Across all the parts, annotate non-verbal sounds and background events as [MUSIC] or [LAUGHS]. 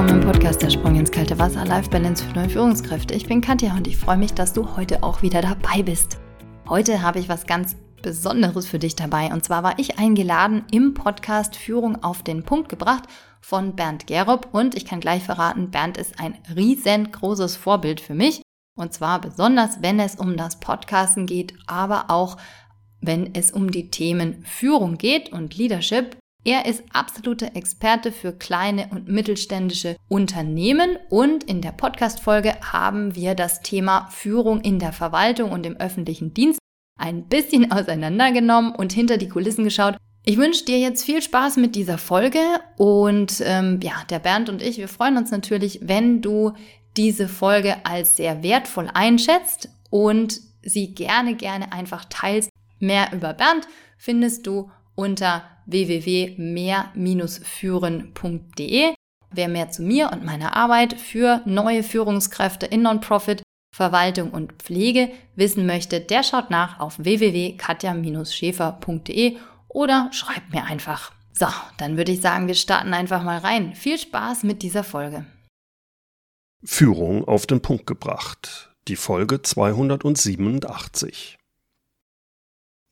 willkommen im Podcast Der Sprung ins kalte Wasser Life Balance für neue Führungskräfte. Ich bin Katja und ich freue mich, dass du heute auch wieder dabei bist. Heute habe ich was ganz Besonderes für dich dabei und zwar war ich eingeladen im Podcast Führung auf den Punkt gebracht von Bernd Gerob und ich kann gleich verraten, Bernd ist ein riesengroßes Vorbild für mich und zwar besonders, wenn es um das Podcasten geht, aber auch wenn es um die Themen Führung geht und Leadership er ist absoluter Experte für kleine und mittelständische Unternehmen und in der Podcast-Folge haben wir das Thema Führung in der Verwaltung und im öffentlichen Dienst ein bisschen [LAUGHS] auseinandergenommen und hinter die Kulissen geschaut. Ich wünsche dir jetzt viel Spaß mit dieser Folge und ähm, ja, der Bernd und ich, wir freuen uns natürlich, wenn du diese Folge als sehr wertvoll einschätzt und sie gerne, gerne einfach teilst. Mehr über Bernd findest du unter www.mehr-führen.de. Wer mehr zu mir und meiner Arbeit für neue Führungskräfte in Non-Profit, Verwaltung und Pflege wissen möchte, der schaut nach auf www.katja-schäfer.de oder schreibt mir einfach. So, dann würde ich sagen, wir starten einfach mal rein. Viel Spaß mit dieser Folge. Führung auf den Punkt gebracht. Die Folge 287.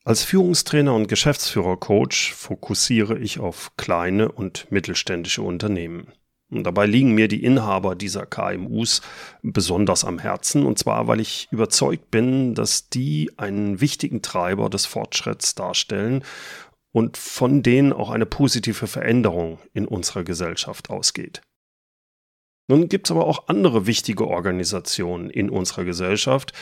Als Führungstrainer und Geschäftsführer-Coach fokussiere ich auf kleine und mittelständische Unternehmen. Und dabei liegen mir die Inhaber dieser KMUs besonders am Herzen, und zwar weil ich überzeugt bin, dass die einen wichtigen Treiber des Fortschritts darstellen und von denen auch eine positive Veränderung in unserer Gesellschaft ausgeht. Nun gibt es aber auch andere wichtige Organisationen in unserer Gesellschaft,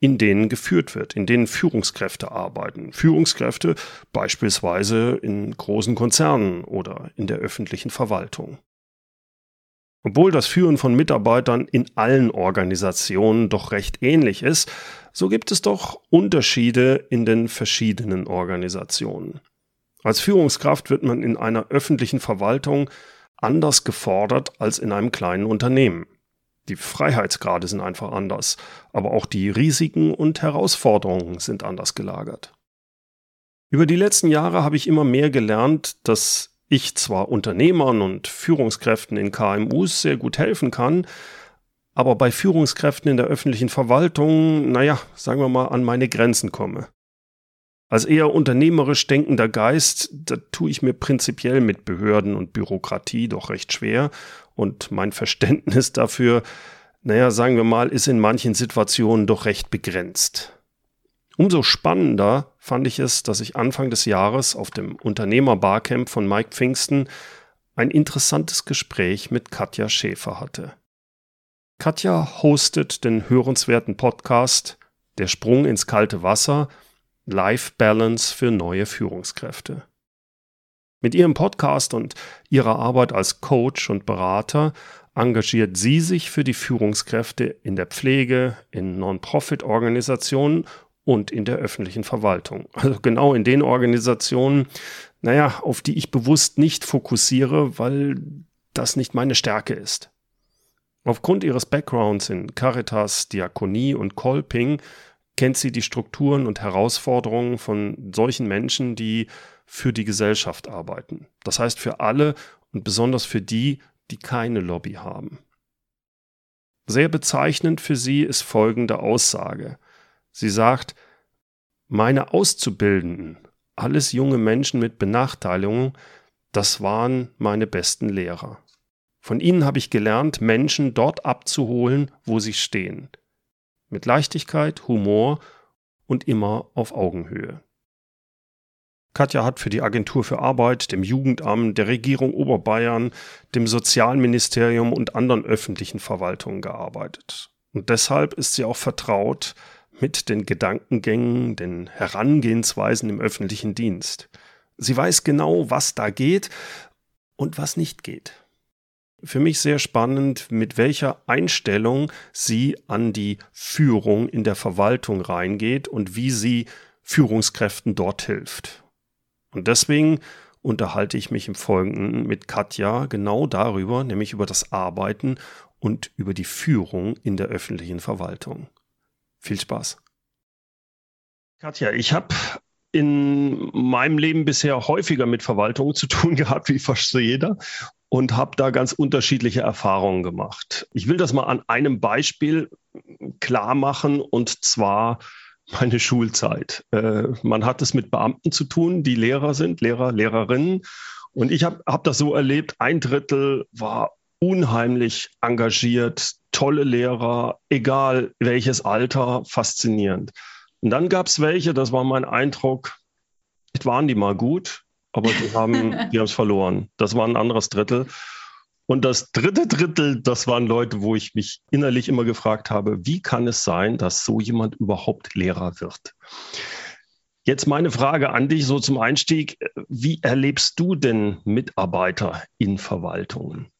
in denen geführt wird, in denen Führungskräfte arbeiten. Führungskräfte beispielsweise in großen Konzernen oder in der öffentlichen Verwaltung. Obwohl das Führen von Mitarbeitern in allen Organisationen doch recht ähnlich ist, so gibt es doch Unterschiede in den verschiedenen Organisationen. Als Führungskraft wird man in einer öffentlichen Verwaltung anders gefordert als in einem kleinen Unternehmen. Die Freiheitsgrade sind einfach anders, aber auch die Risiken und Herausforderungen sind anders gelagert. Über die letzten Jahre habe ich immer mehr gelernt, dass ich zwar Unternehmern und Führungskräften in KMUs sehr gut helfen kann, aber bei Führungskräften in der öffentlichen Verwaltung, naja, sagen wir mal, an meine Grenzen komme. Als eher unternehmerisch denkender Geist, da tue ich mir prinzipiell mit Behörden und Bürokratie doch recht schwer und mein Verständnis dafür, naja, sagen wir mal, ist in manchen Situationen doch recht begrenzt. Umso spannender fand ich es, dass ich Anfang des Jahres auf dem Unternehmer-Barcamp von Mike Pfingsten ein interessantes Gespräch mit Katja Schäfer hatte. Katja hostet den hörenswerten Podcast Der Sprung ins kalte Wasser – Life Balance für neue Führungskräfte. Mit ihrem Podcast und ihrer Arbeit als Coach und Berater engagiert sie sich für die Führungskräfte in der Pflege, in Non-Profit-Organisationen und in der öffentlichen Verwaltung. Also genau in den Organisationen, naja, auf die ich bewusst nicht fokussiere, weil das nicht meine Stärke ist. Aufgrund ihres Backgrounds in Caritas, Diakonie und Kolping kennt sie die Strukturen und Herausforderungen von solchen Menschen, die für die Gesellschaft arbeiten. Das heißt für alle und besonders für die, die keine Lobby haben. Sehr bezeichnend für sie ist folgende Aussage. Sie sagt, meine Auszubildenden, alles junge Menschen mit Benachteiligungen, das waren meine besten Lehrer. Von ihnen habe ich gelernt, Menschen dort abzuholen, wo sie stehen mit Leichtigkeit, Humor und immer auf Augenhöhe. Katja hat für die Agentur für Arbeit, dem Jugendamt, der Regierung Oberbayern, dem Sozialministerium und anderen öffentlichen Verwaltungen gearbeitet. Und deshalb ist sie auch vertraut mit den Gedankengängen, den Herangehensweisen im öffentlichen Dienst. Sie weiß genau, was da geht und was nicht geht für mich sehr spannend, mit welcher Einstellung sie an die Führung in der Verwaltung reingeht und wie sie Führungskräften dort hilft. Und deswegen unterhalte ich mich im Folgenden mit Katja genau darüber, nämlich über das Arbeiten und über die Führung in der öffentlichen Verwaltung. Viel Spaß. Katja, ich habe in meinem Leben bisher häufiger mit Verwaltung zu tun [LAUGHS] gehabt, wie fast jeder. und habe da ganz unterschiedliche Erfahrungen gemacht. Ich will das mal an einem Beispiel klar machen und zwar meine Schulzeit. Äh, man hat es mit Beamten zu tun, die Lehrer sind, Lehrer, Lehrerinnen. Und ich habe hab das so erlebt, ein Drittel war unheimlich engagiert, tolle Lehrer, egal welches Alter, faszinierend. Und dann gab es welche, das war mein Eindruck, waren die mal gut, aber die haben [LAUGHS] die es verloren. Das war ein anderes Drittel. Und das dritte Drittel, das waren Leute, wo ich mich innerlich immer gefragt habe, wie kann es sein, dass so jemand überhaupt Lehrer wird? Jetzt meine Frage an dich so zum Einstieg. Wie erlebst du denn Mitarbeiter in Verwaltungen?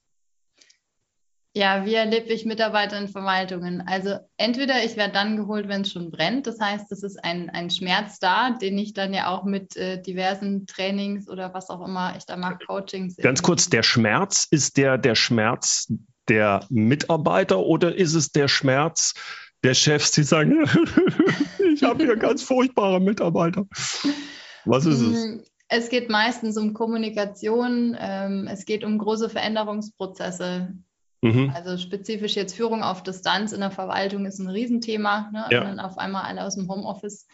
Ja, wie erlebe ich Mitarbeiter in Verwaltungen? Also entweder ich werde dann geholt, wenn es schon brennt. Das heißt, es ist ein, ein Schmerz da, den ich dann ja auch mit äh, diversen Trainings oder was auch immer ich da mache, Coachings. Ganz kurz, der Schmerz, ist der der Schmerz der Mitarbeiter oder ist es der Schmerz der Chefs, die sagen, [LAUGHS] ich habe hier [LAUGHS] ganz furchtbare Mitarbeiter? Was ist es? Mm, es geht meistens um Kommunikation, ähm, es geht um große Veränderungsprozesse. Mhm. Also spezifisch jetzt Führung auf Distanz in der Verwaltung ist ein Riesenthema. Ne? Ja. Wenn auf einmal alle aus dem Homeoffice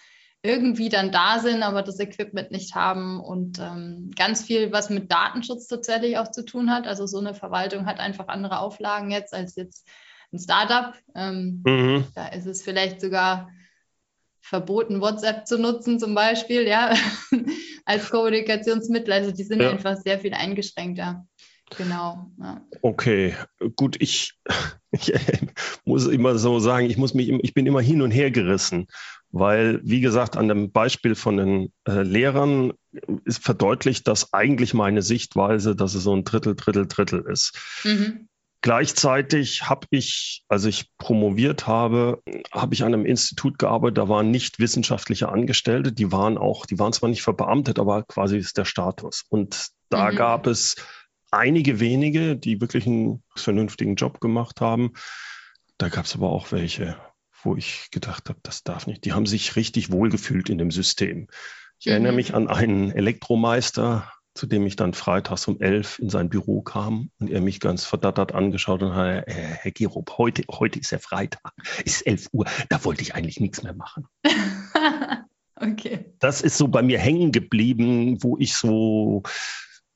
irgendwie dann da sind, aber das Equipment nicht haben und ähm, ganz viel, was mit Datenschutz tatsächlich auch zu tun hat. Also so eine Verwaltung hat einfach andere Auflagen jetzt als jetzt ein Startup. Ähm, mhm. Da ist es vielleicht sogar verboten, WhatsApp zu nutzen zum Beispiel, ja, [LAUGHS] als Kommunikationsmittel. Also die sind ja. einfach sehr viel eingeschränkter. Genau. Ja. Okay, gut, ich, [LAUGHS] ich, muss immer so sagen, ich, muss mich, ich bin immer hin und her gerissen, weil, wie gesagt, an dem Beispiel von den äh, Lehrern ist verdeutlicht, dass eigentlich meine Sichtweise, dass es so ein Drittel, Drittel, Drittel ist. Mhm. Gleichzeitig habe ich, als ich promoviert habe, habe ich an einem Institut gearbeitet, da waren nicht wissenschaftliche Angestellte, die waren auch, die waren zwar nicht verbeamtet, aber quasi ist der Status. Und da mhm. gab es einige wenige, die wirklich einen vernünftigen Job gemacht haben. Da gab es aber auch welche, wo ich gedacht habe, das darf nicht. Die haben sich richtig wohlgefühlt in dem System. Ich mhm. erinnere mich an einen Elektromeister, zu dem ich dann freitags um elf in sein Büro kam und er mich ganz verdattert angeschaut und hat, äh, Herr Gerob, heute, heute ist ja Freitag, ist elf Uhr, da wollte ich eigentlich nichts mehr machen. [LAUGHS] okay. Das ist so bei mir hängen geblieben, wo ich so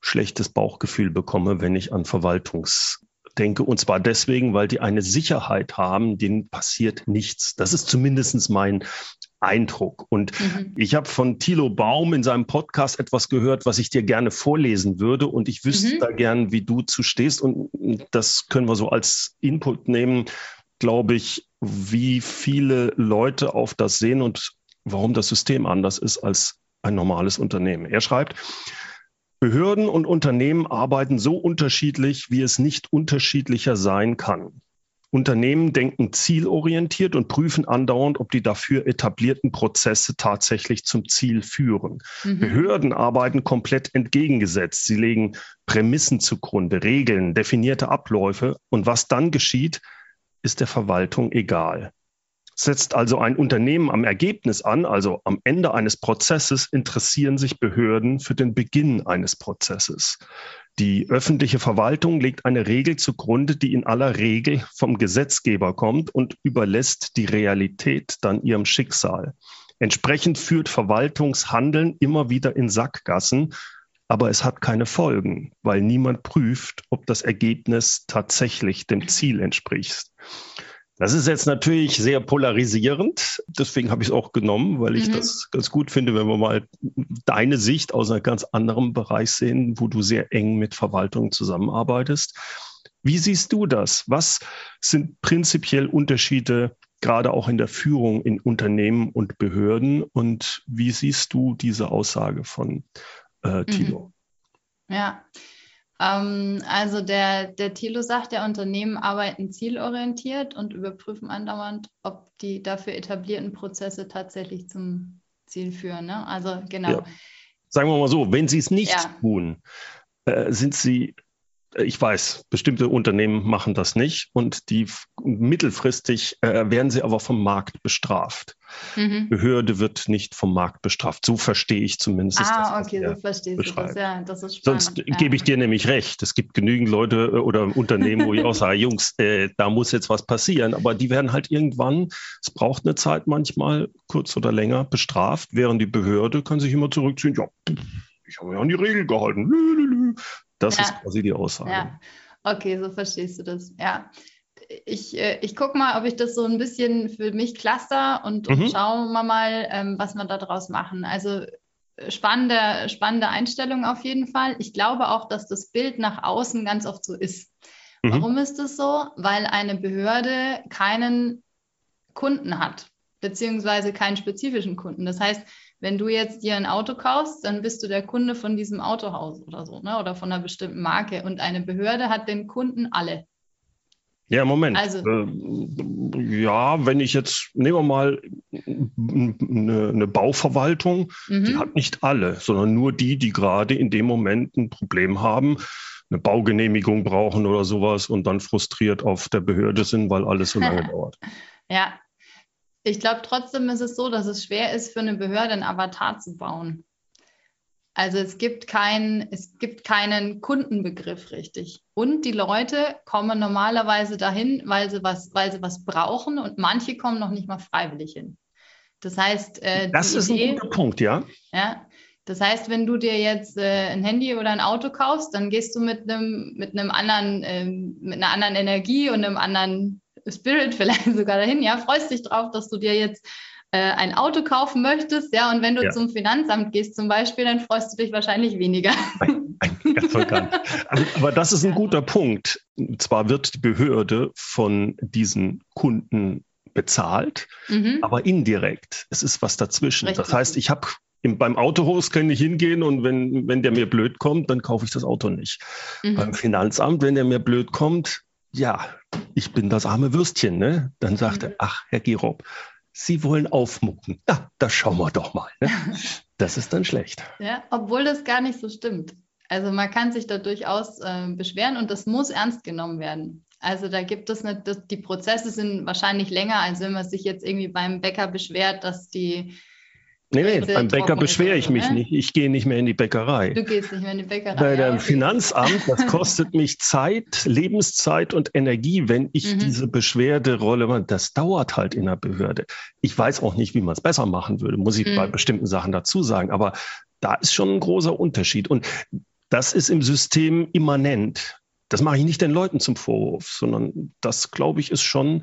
schlechtes Bauchgefühl bekomme, wenn ich an Verwaltungs denke. Und zwar deswegen, weil die eine Sicherheit haben, denen passiert nichts. Das ist zumindest mein Eindruck. Und mhm. ich habe von Thilo Baum in seinem Podcast etwas gehört, was ich dir gerne vorlesen würde. Und ich wüsste mhm. da gern, wie du zu stehst. Und das können wir so als Input nehmen, glaube ich, wie viele Leute auf das sehen und warum das System anders ist als ein normales Unternehmen. Er schreibt, Behörden und Unternehmen arbeiten so unterschiedlich, wie es nicht unterschiedlicher sein kann. Unternehmen denken zielorientiert und prüfen andauernd, ob die dafür etablierten Prozesse tatsächlich zum Ziel führen. Mhm. Behörden arbeiten komplett entgegengesetzt. Sie legen Prämissen zugrunde, Regeln, definierte Abläufe und was dann geschieht, ist der Verwaltung egal. Setzt also ein Unternehmen am Ergebnis an, also am Ende eines Prozesses, interessieren sich Behörden für den Beginn eines Prozesses. Die öffentliche Verwaltung legt eine Regel zugrunde, die in aller Regel vom Gesetzgeber kommt und überlässt die Realität dann ihrem Schicksal. Entsprechend führt Verwaltungshandeln immer wieder in Sackgassen, aber es hat keine Folgen, weil niemand prüft, ob das Ergebnis tatsächlich dem Ziel entspricht. Das ist jetzt natürlich sehr polarisierend. Deswegen habe ich es auch genommen, weil ich mhm. das ganz gut finde, wenn wir mal deine Sicht aus einem ganz anderen Bereich sehen, wo du sehr eng mit Verwaltung zusammenarbeitest. Wie siehst du das? Was sind prinzipiell Unterschiede, gerade auch in der Führung in Unternehmen und Behörden? Und wie siehst du diese Aussage von äh, Tilo? Mhm. Ja, also der, der Thilo sagt, der Unternehmen arbeiten zielorientiert und überprüfen andauernd, ob die dafür etablierten Prozesse tatsächlich zum Ziel führen. Ne? Also genau. Ja. Sagen wir mal so, wenn sie es nicht ja. tun, äh, sind sie ich weiß, bestimmte Unternehmen machen das nicht und die mittelfristig äh, werden sie aber vom Markt bestraft. Mhm. Behörde wird nicht vom Markt bestraft. So verstehe ich zumindest. Ah, das, okay, so verstehst du das. Ja, das ist spannend. Sonst ja. gebe ich dir nämlich recht. Es gibt genügend Leute äh, oder Unternehmen, wo ich auch sage, Jungs, äh, da muss jetzt was passieren. Aber die werden halt irgendwann, es braucht eine Zeit manchmal, kurz oder länger, bestraft, während die Behörde kann sich immer zurückziehen. Ja, ich habe ja an die Regel gehalten. Das ja. ist quasi die Aussage. Ja. Okay, so verstehst du das. Ja. Ich, äh, ich gucke mal, ob ich das so ein bisschen für mich cluster und, mhm. und schauen wir mal, ähm, was wir daraus machen. Also äh, spannende, spannende Einstellung auf jeden Fall. Ich glaube auch, dass das Bild nach außen ganz oft so ist. Mhm. Warum ist das so? Weil eine Behörde keinen Kunden hat, beziehungsweise keinen spezifischen Kunden. Das heißt, wenn du jetzt dir ein Auto kaufst, dann bist du der Kunde von diesem Autohaus oder so, ne? oder von einer bestimmten Marke. Und eine Behörde hat den Kunden alle. Ja, Moment. Also, äh, ja, wenn ich jetzt, nehmen wir mal eine, eine Bauverwaltung, mhm. die hat nicht alle, sondern nur die, die gerade in dem Moment ein Problem haben, eine Baugenehmigung brauchen oder sowas und dann frustriert auf der Behörde sind, weil alles so lange [LAUGHS] dauert. Ja, ich glaube trotzdem ist es so, dass es schwer ist, für eine Behörde einen Avatar zu bauen. Also es gibt, kein, es gibt keinen Kundenbegriff richtig. Und die Leute kommen normalerweise dahin, weil sie was, weil sie was brauchen und manche kommen noch nicht mal freiwillig hin. Das heißt, äh, das ist Idee, ein guter Punkt, ja. Ja. Das heißt, wenn du dir jetzt äh, ein Handy oder ein Auto kaufst, dann gehst du mit einem mit einem anderen äh, mit einer anderen Energie und einem anderen Spirit [LAUGHS] vielleicht sogar dahin, ja, freust dich drauf, dass du dir jetzt äh, ein Auto kaufen möchtest, ja, und wenn du ja. zum Finanzamt gehst zum Beispiel, dann freust du dich wahrscheinlich weniger. Ganz aber, aber das ist ein guter Punkt. Und zwar wird die Behörde von diesen Kunden bezahlt, mhm. aber indirekt. Es ist was dazwischen. Richtig. Das heißt, ich habe beim Autohaus kann ich hingehen und wenn, wenn der mir blöd kommt, dann kaufe ich das Auto nicht. Mhm. Beim Finanzamt, wenn der mir blöd kommt, ja, ich bin das arme Würstchen, ne? Dann sagt er, mhm. ach, Herr Gerob, Sie wollen aufmucken. Ja, da schauen wir doch mal. Ne? [LAUGHS] Das ist dann schlecht. Ja, obwohl das gar nicht so stimmt. Also man kann sich da durchaus äh, beschweren und das muss ernst genommen werden. Also da gibt es nicht, die Prozesse sind wahrscheinlich länger, als wenn man sich jetzt irgendwie beim Bäcker beschwert, dass die Nee, nee, beim Bäcker beschwere ich mich ne? nicht. Ich gehe nicht mehr in die Bäckerei. Du gehst nicht mehr in die Bäckerei. Bei dem ja, Finanzamt, das [LAUGHS] kostet mich Zeit, Lebenszeit und Energie, wenn ich mhm. diese Beschwerderolle, das dauert halt in der Behörde. Ich weiß auch nicht, wie man es besser machen würde, muss ich mhm. bei bestimmten Sachen dazu sagen. Aber da ist schon ein großer Unterschied. Und das ist im System immanent. Das mache ich nicht den Leuten zum Vorwurf, sondern das, glaube ich, ist schon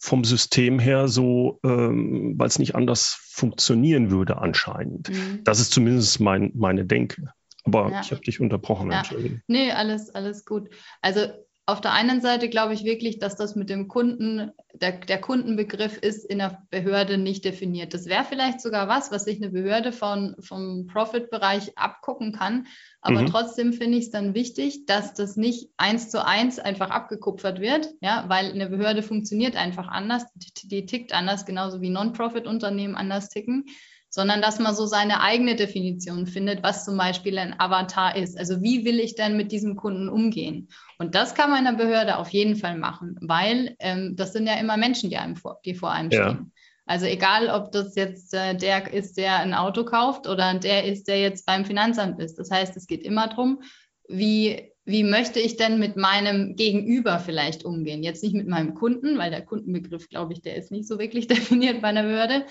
vom System her so, ähm, weil es nicht anders funktionieren würde anscheinend. Mhm. Das ist zumindest mein, meine Denke. Aber ja. ich habe dich unterbrochen, ja. Entschuldigung. Nee, alles, alles gut. Also auf der einen Seite glaube ich wirklich, dass das mit dem Kunden, der, der Kundenbegriff ist in der Behörde nicht definiert. Das wäre vielleicht sogar was, was sich eine Behörde von, vom Profit-Bereich abgucken kann. Aber mhm. trotzdem finde ich es dann wichtig, dass das nicht eins zu eins einfach abgekupfert wird, ja, weil eine Behörde funktioniert einfach anders, die, die tickt anders, genauso wie Non-Profit-Unternehmen anders ticken sondern dass man so seine eigene Definition findet, was zum Beispiel ein Avatar ist. Also wie will ich denn mit diesem Kunden umgehen? Und das kann man in der Behörde auf jeden Fall machen, weil ähm, das sind ja immer Menschen, die, einem vor, die vor einem ja. stehen. Also egal, ob das jetzt äh, der ist, der ein Auto kauft oder der ist, der jetzt beim Finanzamt ist. Das heißt, es geht immer darum, wie, wie möchte ich denn mit meinem Gegenüber vielleicht umgehen? Jetzt nicht mit meinem Kunden, weil der Kundenbegriff, glaube ich, der ist nicht so wirklich [LAUGHS] definiert bei einer Behörde,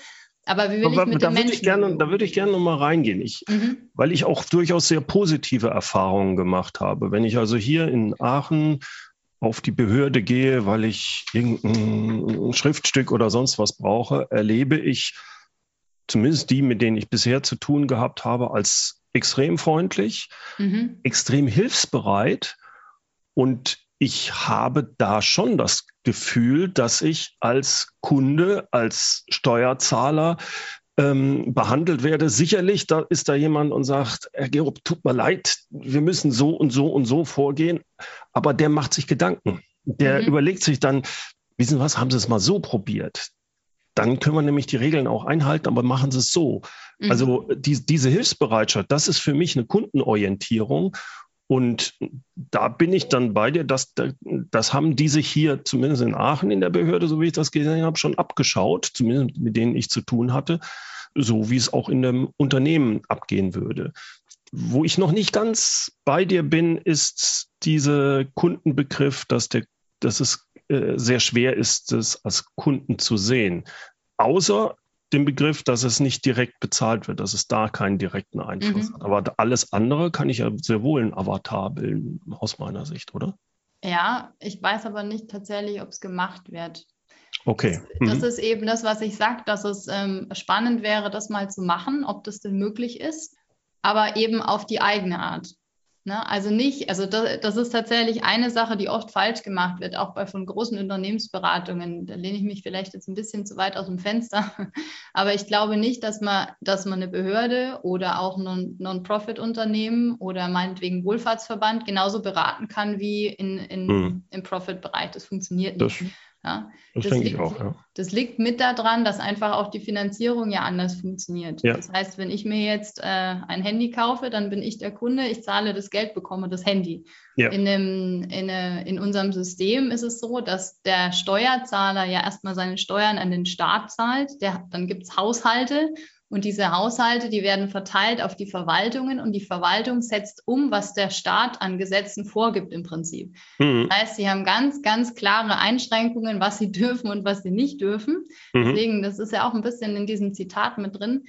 aber wie will Aber ich mit da würde ich gerne, da würde ich gerne noch mal reingehen, ich, mhm. weil ich auch durchaus sehr positive Erfahrungen gemacht habe. Wenn ich also hier in Aachen auf die Behörde gehe, weil ich irgendein Schriftstück oder sonst was brauche, erlebe ich zumindest die, mit denen ich bisher zu tun gehabt habe, als extrem freundlich, mhm. extrem hilfsbereit und ich habe da schon das Gefühl, dass ich als Kunde, als Steuerzahler ähm, behandelt werde. Sicherlich, da ist da jemand und sagt, Herr Gerob, tut mir leid, wir müssen so und so und so vorgehen. Aber der macht sich Gedanken. Der mhm. überlegt sich dann, wissen Sie was, haben Sie es mal so probiert? Dann können wir nämlich die Regeln auch einhalten, aber machen Sie es so. Mhm. Also die, diese Hilfsbereitschaft, das ist für mich eine Kundenorientierung. Und da bin ich dann bei dir, dass, das haben die sich hier, zumindest in Aachen in der Behörde, so wie ich das gesehen habe, schon abgeschaut, zumindest mit denen ich zu tun hatte, so wie es auch in einem Unternehmen abgehen würde. Wo ich noch nicht ganz bei dir bin, ist dieser Kundenbegriff, dass, der, dass es äh, sehr schwer ist, es als Kunden zu sehen. Außer den Begriff, dass es nicht direkt bezahlt wird, dass es da keinen direkten Einfluss mhm. hat. Aber alles andere kann ich ja sehr wohl ein Avatar bilden, aus meiner Sicht, oder? Ja, ich weiß aber nicht tatsächlich, ob es gemacht wird. Okay. Mhm. Das, ist eben das, was ich sage, dass es ähm, spannend wäre, das mal zu machen, ob das denn möglich ist, aber eben auf die eigene Art. Ne? Also nicht, also das, das, ist tatsächlich eine Sache, die oft falsch gemacht wird, auch bei von großen Unternehmensberatungen. Da lehne ich mich vielleicht jetzt ein bisschen zu weit aus dem Fenster. [LAUGHS] Aber ich glaube nicht, dass man, dass man eine Behörde oder auch ein Non-Profit-Unternehmen oder meinetwegen Wohlfahrtsverband genauso beraten kann wie in, in, mhm. im Profit-Bereich. Das funktioniert nicht. Das ja, das, das denke liegt, ich auch, ja. Das liegt mit daran, dass einfach auch die Finanzierung ja anders funktioniert. Ja. Das heißt, wenn ich mir jetzt äh, ein Handy kaufe, dann bin ich der Kunde, ich zahle das Geld, bekomme das Handy. Ja. In, dem, in, äh, in unserem System ist es so, dass der Steuerzahler ja erstmal seine Steuern an den Staat zahlt. Der, dann gibt es Haushalte und diese Haushalte, die werden verteilt auf die Verwaltungen und die Verwaltung setzt um, was der Staat an Gesetzen vorgibt im Prinzip. Mhm. Das heißt, sie haben ganz, ganz klare Einschränkungen, was sie [LAUGHS] dürfen und was sie nicht dürfen. Mhm. Deswegen, das ist ja auch ein bisschen in diesem Zitat mit drin.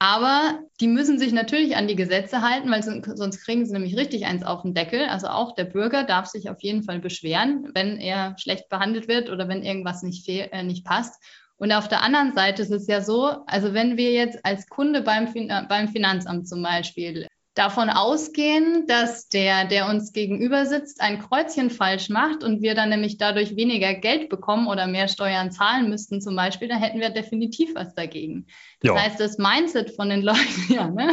Aber die müssen sich natürlich an die Gesetze halten, weil sonst kriegen sie nämlich richtig eins auf den Deckel. Also auch der Bürger darf sich auf jeden Fall beschweren, wenn er schlecht behandelt wird oder wenn irgendwas nicht, äh, nicht passt. Und auf der anderen Seite ist es ja so, also wenn wir jetzt als Kunde beim, fin beim Finanzamt zum Beispiel davon ausgehen, dass der, der uns gegenüber sitzt, ein Kreuzchen falsch macht und wir dann nämlich dadurch weniger Geld bekommen oder mehr Steuern zahlen müssten zum Beispiel, dann hätten wir definitiv was dagegen. Das ja. heißt, das Mindset von den [LAUGHS] Leuten, ja, ne?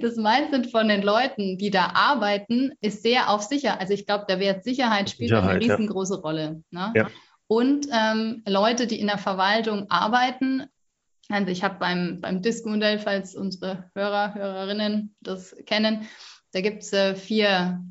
Das Mindset von den Leuten, die da arbeiten, ist sehr auf sicher. Also ich glaube, der Wert Sicherheit spielt Sicherheit, eine riesengroße ja. Rolle. Ne? Ja und ähm, Leute, die in der Verwaltung arbeiten. Also ich habe beim, beim DISC-Modell, falls unsere Hörer, Hörerinnen das kennen, da gibt es äh, vier,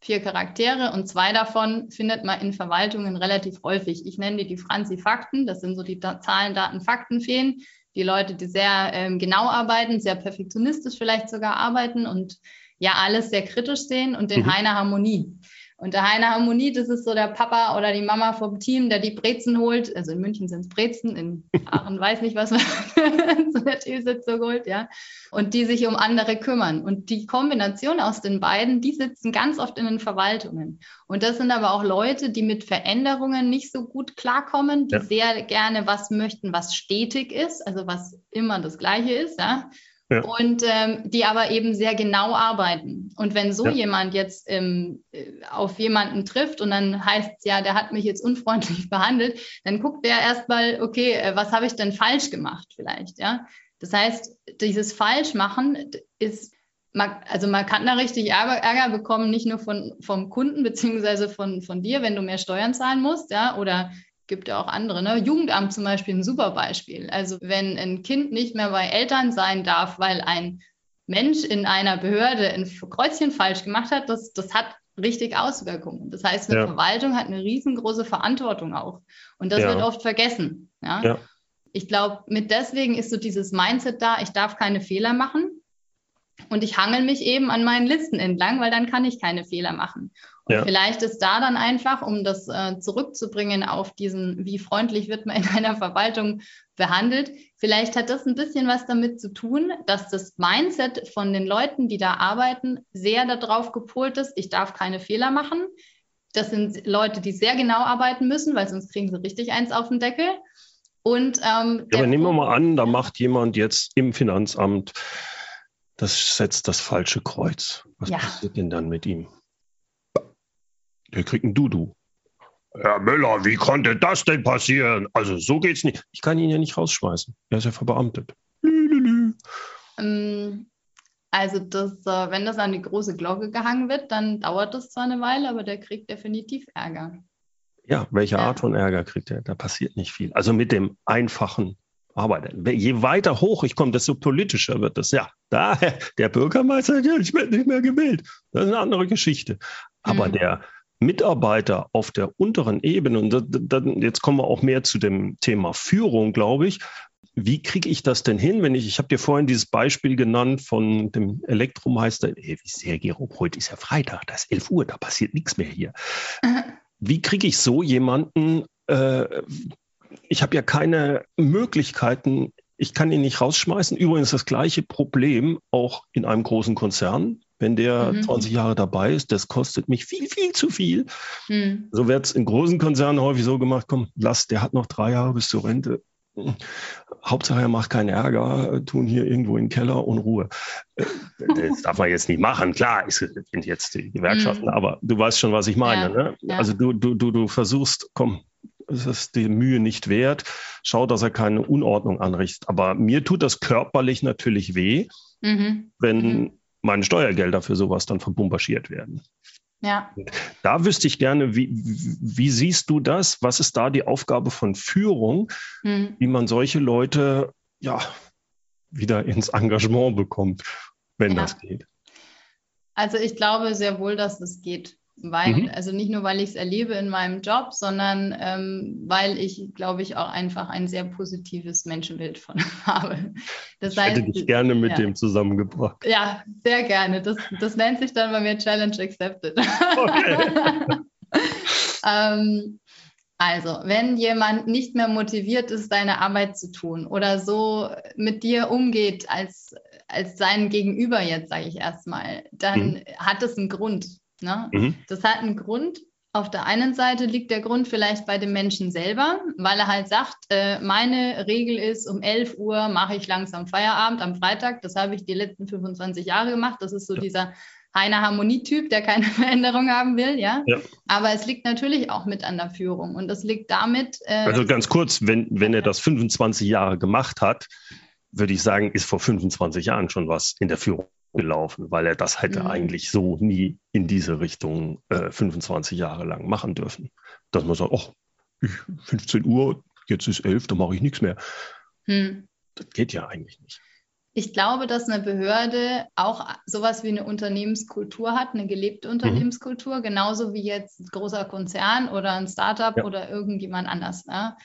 vier Charaktere und zwei davon findet man in Verwaltungen relativ häufig. Ich nenne die die Franzi-Fakten, das sind so die da Zahlen, Daten, Fakten-Feen. Die Leute, die sehr ähm, genau arbeiten, sehr perfektionistisch vielleicht sogar arbeiten und ja alles sehr kritisch sehen und den mhm. Heiner Harmonie. Und der Heiner Harmonie, das ist so der Papa oder die Mama vom Team, der die Brezen holt. Also in München sind es Brezen, in Aachen weiß nicht, was man [LAUGHS] zu der Teesitzung holt, ja. Und die sich um andere kümmern. Und die Kombination aus den beiden, die sitzen ganz oft in den Verwaltungen. Und das sind aber auch Leute, die mit Veränderungen nicht so gut klarkommen, die ja. sehr gerne was möchten, was stetig ist, also was immer das Gleiche ist, ja ja. und ähm, die aber eben sehr genau arbeiten. Und wenn so ja. jemand jetzt ähm, äh, auf jemanden trifft und dann heißt es ja, der hat mich jetzt unfreundlich [LAUGHS] behandelt, dann guckt der erstmal, okay, äh, was habe ich denn falsch gemacht vielleicht, ja? Das heißt, dieses Falschmachen ist man, also man kann da richtig Ärger, Ärger, bekommen, nicht nur von, vom Kunden beziehungsweise von, von dir, wenn du mehr Steuern zahlen musst, ja, oder gibt ja auch andere. Ne? Jugendamt zum Beispiel ein super Beispiel. Also wenn ein Kind nicht mehr bei Eltern sein darf, weil ein Mensch in einer Behörde ein Kreuzchen falsch gemacht hat, das, das hat richtig Auswirkungen. Das heißt, eine ja. Verwaltung hat eine riesengroße Verantwortung auch. Und das ja. wird oft vergessen. Ja? ja. Ich glaube, mit deswegen ist so dieses Mindset da, ich darf keine Fehler machen. Und ich hangel mich eben an meinen Listen entlang, weil dann kann ich keine Fehler machen. Und ja. vielleicht ist da dann einfach, um das äh, zurückzubringen auf diesen, wie freundlich wird man in einer Verwaltung behandelt, vielleicht hat das ein bisschen was damit zu tun, dass das Mindset von den Leuten, die da arbeiten, sehr darauf gepolt ist, ich darf keine Fehler machen. Das sind Leute, die sehr genau arbeiten müssen, weil sonst kriegen sie richtig eins auf den Deckel. Und, ähm, ja, aber nehmen wir mal an, da macht jemand jetzt im Finanzamt, das setzt das falsche Kreuz. Was ja. passiert denn dann mit ihm? Der kriegt ein Dudu. Herr Müller, wie konnte das denn passieren? Also so geht's nicht. Ich kann ihn ja nicht rausschmeißen. Er ist ja verbeamtet. Ähm, also das, äh, wenn das an die große Glocke gehangen wird, dann dauert das zwar eine Weile, aber der kriegt definitiv Ärger. Ja, welche ja. Art von Ärger kriegt er? Da passiert nicht viel. Also mit dem einfachen arbeite. Je weiter hoch ich komme, desto politischer wird das. Ja, da, der Bürgermeister, ja, ich werde nicht mehr gewählt. Das ist eine andere Geschichte. Aber mhm. der Mitarbeiter auf der unteren Ebene, und das, das, jetzt kommen wir auch mehr zu dem Thema Führung, glaube ich. Wie kriege ich das denn hin, wenn ich, ich habe dir vorhin dieses Beispiel genannt von dem Elektromeister, hey, wie sehr, Gero, heute ist ja Freitag, da ist 11 Uhr, da passiert nichts mehr hier. Mhm. Wie kriege ich so jemanden äh, ich habe ja keine Möglichkeiten, ich kann ihn nicht rausschmeißen. Übrigens das gleiche Problem auch in einem großen Konzern. Wenn der mhm. 20 Jahre dabei ist, das kostet mich viel, viel zu viel. Mhm. So wird es in großen Konzernen häufig so gemacht, komm, lass, der hat noch drei Jahre bis zur Rente. Hauptsache, er macht keinen Ärger, tun hier irgendwo in den Keller und Ruhe. Äh, das darf man jetzt nicht machen. Klar, es sind jetzt die Gewerkschaften, mhm. aber du weißt schon, was ich meine. Ja, ne? ja. Also du, du, du, du versuchst, komm, es ist die Mühe nicht wert. Schau, dass er keine Unordnung anrichtet. Aber mir tut das körperlich natürlich weh, mhm. wenn mhm. Meine Steuergelder für sowas dann verbumbarschiert werden. Ja. Da wüsste ich gerne, wie, wie siehst du das? Was ist da die Aufgabe von Führung, mhm. wie man solche Leute ja wieder ins Engagement bekommt, wenn ja. das geht? Also ich glaube sehr wohl, dass es geht. Weil, mhm. also nicht nur, weil ich es erlebe in meinem Job, sondern ähm, weil ich, glaube ich, auch einfach ein sehr positives Menschenbild von [LAUGHS] habe. Das ich heißt, hätte dich gerne mit ja. dem zusammengebracht. Ja, sehr gerne. Das, das nennt sich dann bei mir Challenge Accepted. Okay. [LAUGHS] ähm, also, wenn jemand nicht mehr motiviert ist, seine Arbeit zu tun oder so mit dir umgeht als, als sein Gegenüber jetzt, sage ich erstmal, dann mhm. hat es einen Grund. Ne? Mhm. Das hat einen Grund. Auf der einen Seite liegt der Grund vielleicht bei dem Menschen selber, weil er halt sagt, äh, meine Regel ist, um 11 Uhr mache ich langsam Feierabend am Freitag. Das habe ich die letzten 25 Jahre gemacht. Das ist so ja. dieser Heiner Harmonietyp, der keine [LAUGHS] Veränderung haben will, ja? ja? Aber es liegt natürlich auch mit an der Führung und es liegt damit. Äh, also ganz kurz, wenn, wenn er das 25 Jahre gemacht hat, würde ich sagen, ist vor 25 Jahren schon was in der Führung gelaufen, weil er das hätte mhm. eigentlich so nie in diese Richtung äh, 25 Jahre lang machen dürfen. Dass man sagt, ach, 15 Uhr, jetzt ist 11, da mache ich nichts mehr. Mhm. Das geht ja eigentlich nicht. Ich glaube, dass eine Behörde auch sowas wie eine Unternehmenskultur hat, eine gelebte mhm. Unternehmenskultur, mhm. genauso wie jetzt ein großer Konzern oder ein Startup ja. oder irgendjemand anders. Ne?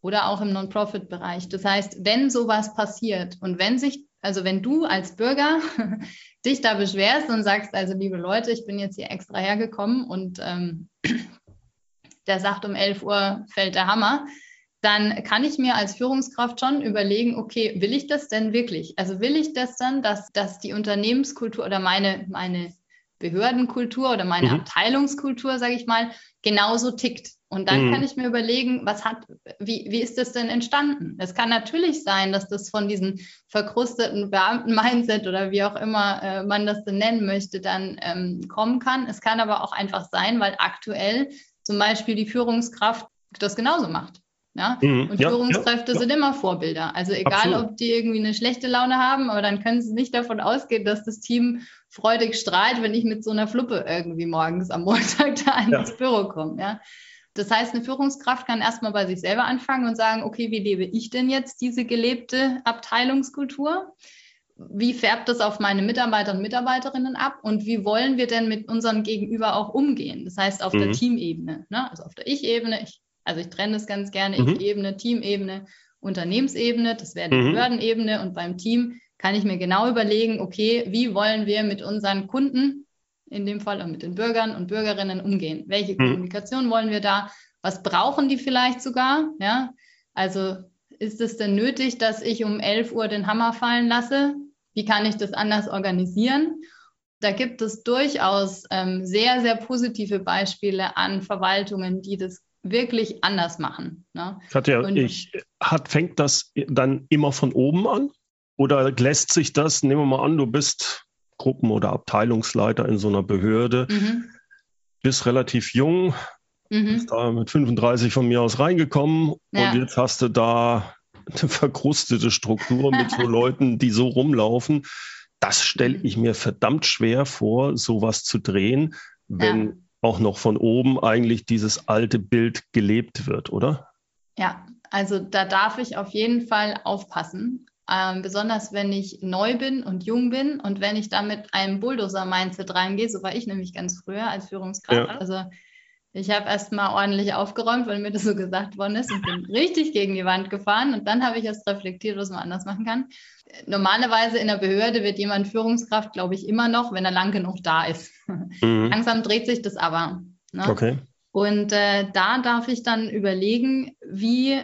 Oder auch im Non-Profit-Bereich. Das heißt, wenn sowas passiert und wenn sich also wenn du als Bürger [LAUGHS] dich da beschwerst und sagst, also liebe Leute, ich bin jetzt hier extra hergekommen und ähm, [CLEARS THROAT] der sagt, um 11 Uhr fällt der Hammer, dann kann ich mir als Führungskraft schon überlegen, okay, will ich das denn wirklich? Also will ich das dann, dass, dass die Unternehmenskultur oder meine, meine Behördenkultur oder meine mhm. Abteilungskultur, sage ich mal, genauso tickt. Und dann mhm. kann ich mir überlegen, was hat, wie, wie ist das denn entstanden? Es kann natürlich sein, dass das von diesem verkrusteten Beamten-Mindset oder wie auch immer äh, man das denn nennen möchte, dann ähm, kommen kann. Es kann aber auch einfach sein, weil aktuell zum Beispiel die Führungskraft das genauso macht. Ja? Mhm. Und ja, Führungskräfte ja, sind immer Vorbilder. Also egal, Absolut. ob die irgendwie eine schlechte Laune haben, aber dann können sie nicht davon ausgehen, dass das Team freudig strahlt, wenn ich mit so einer Fluppe irgendwie morgens am Montag [LAUGHS] da ins Büro komme. Ja? Das heißt, eine Führungskraft kann erstmal bei sich selber anfangen und sagen, okay, wie lebe ich denn jetzt diese gelebte Abteilungskultur? Wie färbt das auf meine Mitarbeiter und Mitarbeiterinnen ab? Und wie wollen wir denn mit unserem Gegenüber auch umgehen? Das heißt, auf mhm. der Teamebene, ne? also auf der Ich-Ebene, ich also ich trenne das ganz gerne, mhm. Ich-Ebene, Teamebene, Unternehmensebene, das wäre die mhm. Behördenebene und beim Team kann ich mir genau überlegen, okay, wie wollen wir mit unseren Kunden, in dem Fall auch mit den Bürgern und Bürgerinnen umgehen? Welche mhm. Kommunikation wollen wir da? Was brauchen die vielleicht sogar? Ja, also ist es denn nötig, dass ich um 11 Uhr den Hammer fallen lasse? Wie kann ich das anders organisieren? Da gibt es durchaus ähm, sehr, sehr positive Beispiele an Verwaltungen, die das wirklich anders machen. Ne? Katja, Und, ich, hat, fängt das dann immer von oben an? Oder lässt sich das, nehmen wir mal an, du bist Gruppen- oder Abteilungsleiter in so einer Behörde, mhm. bist relativ jung, mhm. bist da mit 35 von mir aus reingekommen ja. und jetzt hast du da eine verkrustete Struktur mit so [LAUGHS] Leuten, die so rumlaufen. Das stelle ich mir verdammt schwer vor, sowas zu drehen, wenn ja auch noch von oben eigentlich dieses alte Bild gelebt wird, oder? Ja, Also da darf ich auf jeden Fall aufpassen. Ähm, besonders wenn ich neu bin und jung bin und wenn ich da mit einem Bulldozer-Mindset reingehe, so war ich nämlich ganz früher als Führungskraft. Ja. Also ich habe erst mal ordentlich aufgeräumt, weil mir das so gesagt worden ist und bin richtig gegen die Wand gefahren. Und dann habe ich erst reflektiert, was man anders machen kann. Normalerweise in der Behörde wird jemand Führungskraft, glaube ich, immer noch, wenn er lang genug da ist. Mhm. Langsam dreht sich das aber. Ne? Okay. Und äh, da darf ich dann überlegen, wie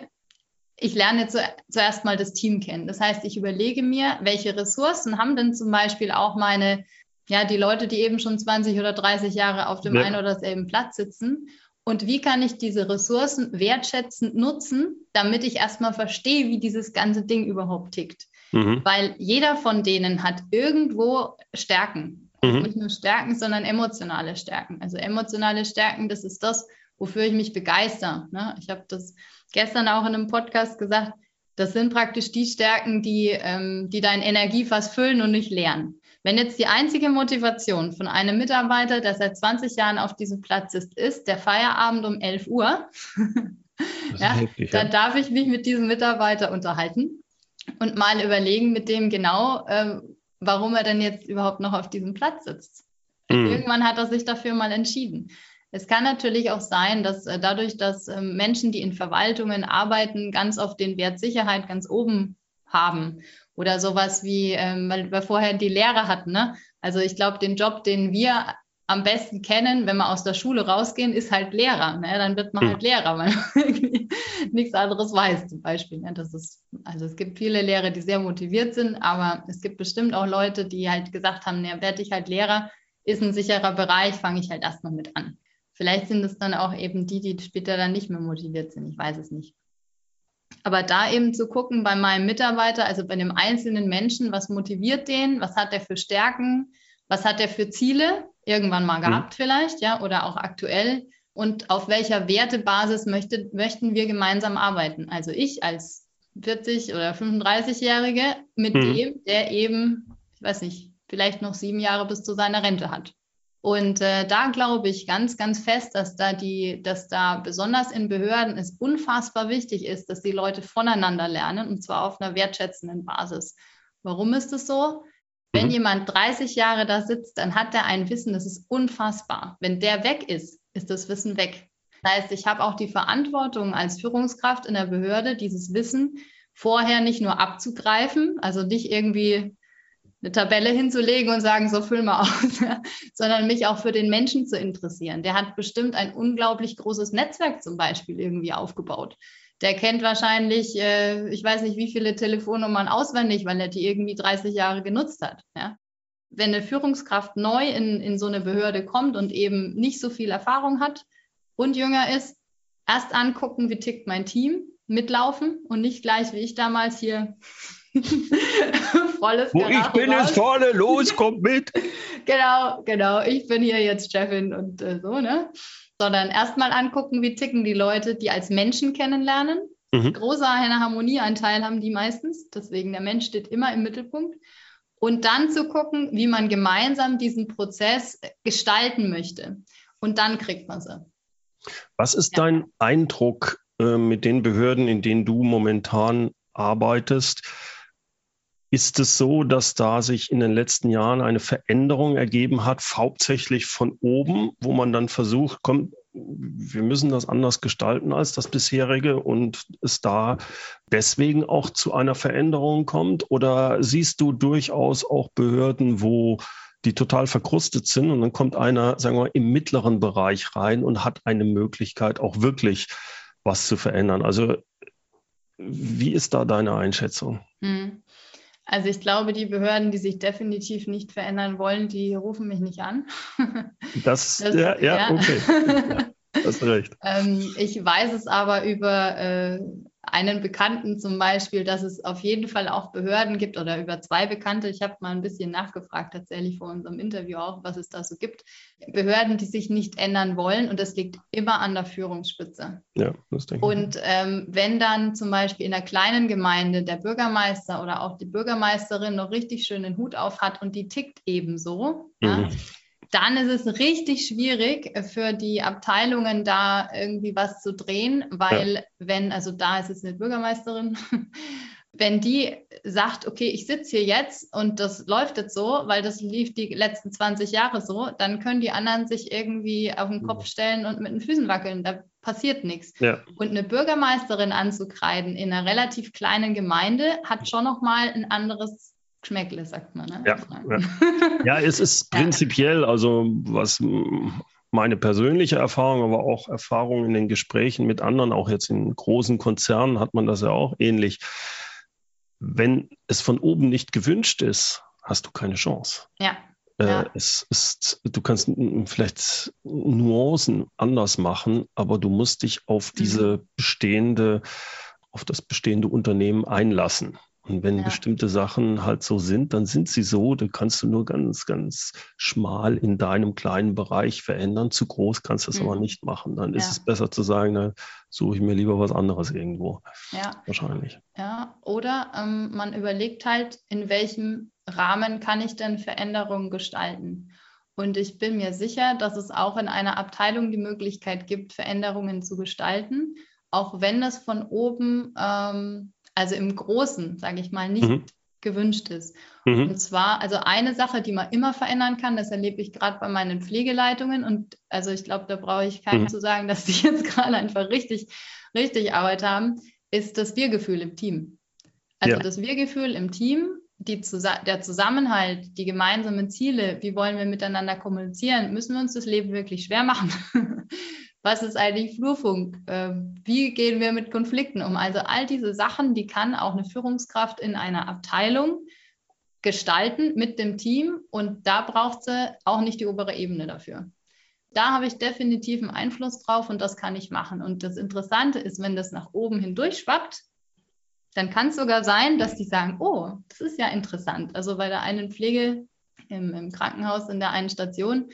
ich lerne zu, zuerst mal das Team kennen. Das heißt, ich überlege mir, welche Ressourcen haben denn zum Beispiel auch meine, ja, die Leute, die eben schon 20 oder 30 Jahre auf dem ja. einen oder selben Platz sitzen. Und wie kann ich diese Ressourcen wertschätzend nutzen, damit ich erstmal verstehe, wie dieses ganze Ding überhaupt tickt. Mhm. Weil jeder von denen hat irgendwo Stärken. Mhm. Nicht nur Stärken, sondern emotionale Stärken. Also emotionale Stärken, das ist das, wofür ich mich begeister. Ne? Ich habe das gestern auch in einem Podcast gesagt, das sind praktisch die Stärken, die, ähm, die dein Energiefass füllen und nicht leeren. Wenn jetzt die einzige Motivation von einem Mitarbeiter, der seit 20 Jahren auf diesem Platz ist, ist der Feierabend um 11 Uhr, [LAUGHS] ja, heftig, dann ja. darf ich mich mit diesem Mitarbeiter unterhalten und mal überlegen mit dem genau, äh, warum er denn jetzt überhaupt noch auf diesem Platz sitzt. Mhm. Irgendwann hat er sich dafür mal entschieden. Es kann natürlich auch sein, dass äh, dadurch, dass äh, Menschen, die in Verwaltungen arbeiten, ganz oft den Wert Sicherheit ganz oben haben. Oder sowas wie, ähm, weil wir vorher die Lehre hatten. Ne? Also ich glaube, den Job, den wir am besten kennen, wenn wir aus der Schule rausgehen, ist halt Lehrer. Ne? Dann wird man hm. halt Lehrer, weil man [LAUGHS] nichts anderes weiß zum Beispiel. Ne? Das ist, also es gibt viele Lehrer, die sehr motiviert sind, aber es gibt bestimmt auch Leute, die halt gesagt haben, ne, werde ich halt Lehrer, ist ein sicherer Bereich, fange ich halt erstmal mit an. Vielleicht sind es dann auch eben die, die später dann nicht mehr motiviert sind. Ich weiß es nicht. Aber da eben zu gucken bei meinem Mitarbeiter, also bei dem einzelnen Menschen, was motiviert den, was hat er für Stärken, was hat er für Ziele, irgendwann mal gehabt mhm. vielleicht, ja, oder auch aktuell und auf welcher Wertebasis möchte, möchten wir gemeinsam arbeiten. Also ich als 40 oder 35-Jährige mit mhm. dem, der eben, ich weiß nicht, vielleicht noch sieben Jahre bis zu seiner Rente hat. Und äh, da glaube ich ganz, ganz fest, dass da die, dass da besonders in Behörden es unfassbar wichtig ist, dass die Leute voneinander lernen und zwar auf einer wertschätzenden Basis. Warum ist es so? Wenn mhm. jemand 30 Jahre da sitzt, dann hat er ein Wissen, das ist unfassbar. Wenn der weg ist, ist das Wissen weg. Das heißt, ich habe auch die Verantwortung als Führungskraft in der Behörde, dieses Wissen vorher nicht nur abzugreifen, also nicht irgendwie eine Tabelle hinzulegen und sagen, so füll mal aus, [LAUGHS] sondern mich auch für den Menschen zu interessieren. Der hat bestimmt ein unglaublich großes Netzwerk zum Beispiel irgendwie aufgebaut. Der kennt wahrscheinlich, äh, ich weiß nicht, wie viele Telefonnummern auswendig, weil er die irgendwie 30 Jahre genutzt hat. Ja? Wenn eine Führungskraft neu in, in so eine Behörde kommt und eben nicht so viel Erfahrung hat und jünger ist, erst angucken, wie tickt mein Team, mitlaufen und nicht gleich wie ich damals hier [LAUGHS] volles Wo ich bin raus. es vorne, los, kommt mit. [LAUGHS] genau, genau. Ich bin hier jetzt Chefin und äh, so, ne? Sondern erstmal angucken, wie ticken die Leute, die als Menschen kennenlernen. Mhm. Großer Harmonieanteil haben die meistens. Deswegen der Mensch steht immer im Mittelpunkt. Und dann zu gucken, wie man gemeinsam diesen Prozess gestalten möchte. Und dann kriegt man sie. Was ist ja. dein Eindruck äh, mit den Behörden, in denen du momentan arbeitest? Ist es so, dass da sich in den letzten Jahren eine Veränderung ergeben hat, hauptsächlich von oben, wo man dann versucht, kommt, wir müssen das anders gestalten als das bisherige und es da deswegen auch zu einer Veränderung kommt? Oder siehst du durchaus auch Behörden, wo die total verkrustet sind und dann kommt einer, sagen wir, im mittleren Bereich rein und hat eine Möglichkeit, auch wirklich was zu verändern? Also wie ist da deine Einschätzung? Hm. Also ich glaube, die Behörden, die sich definitiv nicht verändern wollen, die rufen mich nicht an. [LAUGHS] Das, das ja, ja, ja, okay. [LAUGHS] Ja, hast recht. ähm, ich weiß es aber über äh, einen Bekannten zum Beispiel, dass es auf jeden Fall auch Behörden gibt oder über zwei Bekannte. Ich habe mal ein bisschen nachgefragt, tatsächlich vor unserem Interview auch, was es da so gibt. Behörden, die sich nicht ändern wollen und das liegt immer an der Führungsspitze. Ja, das denke ich. Und ähm, wenn dann zum Beispiel in einer kleinen Gemeinde der Bürgermeister oder auch die Bürgermeisterin noch richtig schön den Hut auf hat und die tickt ebenso, mhm. ja, dann ist es richtig schwierig für die Abteilungen da irgendwie was zu drehen, weil ja. wenn, also da ist es eine Bürgermeisterin, [LAUGHS] wenn die sagt, okay, ich sitze hier jetzt und das läuft jetzt so, weil das lief die letzten 20 Jahre so, dann können die anderen sich irgendwie auf den Kopf stellen und mit den Füßen wackeln. Da passiert nichts. Ja. Und eine Bürgermeisterin anzukreiden in einer relativ kleinen Gemeinde hat schon nochmal ein anderes Geschmäckle, sagt man. Ne? Ja, ja. ja, es ist [LAUGHS] prinzipiell, also was meine persönliche Erfahrung, aber auch Erfahrung in den Gesprächen mit anderen, auch jetzt in großen Konzernen hat man das ja auch ähnlich. Wenn es von oben nicht gewünscht ist, hast du keine Chance. Ja. Äh, ja. Es ist, du kannst vielleicht Nuancen anders machen, aber du musst dich auf mhm. diese bestehende, auf das bestehende Unternehmen einlassen. Und wenn ja. bestimmte Sachen halt so sind, dann sind sie so. Da kannst du nur ganz, ganz schmal in deinem kleinen Bereich verändern. Zu groß kannst du es mhm. aber nicht machen. Dann ja. ist es besser zu sagen, dann suche ich mir lieber was anderes irgendwo. Ja. Wahrscheinlich. Ja, oder ähm, man überlegt halt, in welchem Rahmen kann ich denn Veränderungen gestalten? Und ich bin mir sicher, dass es auch in einer Abteilung die Möglichkeit gibt, Veränderungen zu gestalten, auch wenn das von oben ähm, also im Großen, sage ich mal, nicht mhm. gewünscht ist. Mhm. Und zwar, also eine Sache, die man immer verändern kann, das erlebe ich gerade bei meinen Pflegeleitungen und also ich glaube, da brauche ich keinem mhm. zu sagen, dass die [LAUGHS] jetzt gerade einfach richtig, richtig Arbeit haben, ist das Wir-Gefühl im Team. Also ja. das Wir-Gefühl im Team, die, der Zusammenhalt, die gemeinsamen Ziele, wie wollen wir miteinander kommunizieren, müssen wir uns das Leben wirklich schwer machen. [LAUGHS] was ist eigentlich Flurfunk? Ähm, wie gehen wir mit Konflikten um? Also all diese Sachen, die kann auch eine Führungskraft in einer Abteilung gestalten mit dem Team und da braucht sie auch nicht die obere Ebene dafür. Da habe ich definitiv einen Einfluss drauf und das kann ich machen. Und das Interessante ist, wenn das nach oben hindurch schwappt, dann kann es sogar sein, dass die sagen, oh, das ist ja interessant. Also bei der einen Pflege im, im Krankenhaus in der einen Station,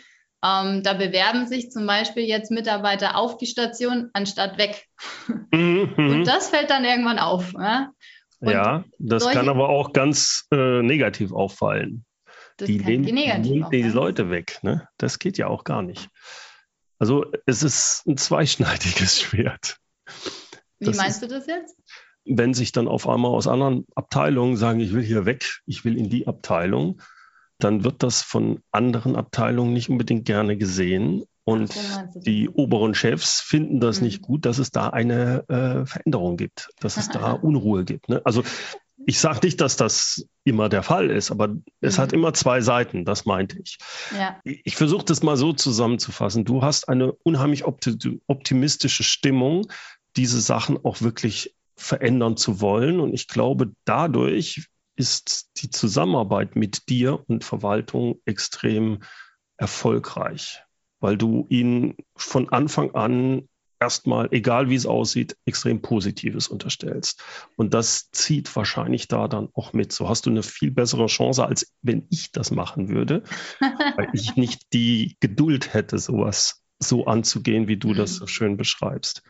ähm, da bewerben sich zum Beispiel jetzt Mitarbeiter auf die Station anstatt weg. Mhm. Und das fällt dann irgendwann auf. Ja, ja das kann aber auch ganz äh, negativ auffallen. die nehmen die, die Leute weg. Ne? Das geht ja auch gar nicht. Also es ist ein zweischneidiges [LAUGHS] Schwert. Wie das meinst ist, du das jetzt? Wenn sich dann auf einmal aus anderen Abteilungen sagen, ich will hier weg, ich will in die Abteilung, dann wird das von anderen Abteilungen nicht unbedingt gerne gesehen. Und die oberen Chefs finden das mhm. nicht gut, dass es da eine äh, Veränderung gibt, dass es da [LAUGHS] Unruhe gibt. Ne? Also ich sage nicht, dass das immer der Fall ist, aber mhm. es hat mhm. immer zwei Seiten, das meinte ich. Ja. Ich versuche das mal so zusammenzufassen. Du hast eine unheimlich optimistische Stimmung, diese Sachen auch wirklich verändern zu wollen. Und ich glaube, dadurch ist die Zusammenarbeit mit dir und Verwaltung extrem erfolgreich, weil du ihnen von Anfang an erstmal, egal wie es aussieht, extrem Positives unterstellst. Und das zieht wahrscheinlich da dann auch mit. So hast du eine viel bessere Chance, als wenn ich das machen würde, [LAUGHS] weil ich nicht die Geduld hätte, sowas so anzugehen, wie du das so schön beschreibst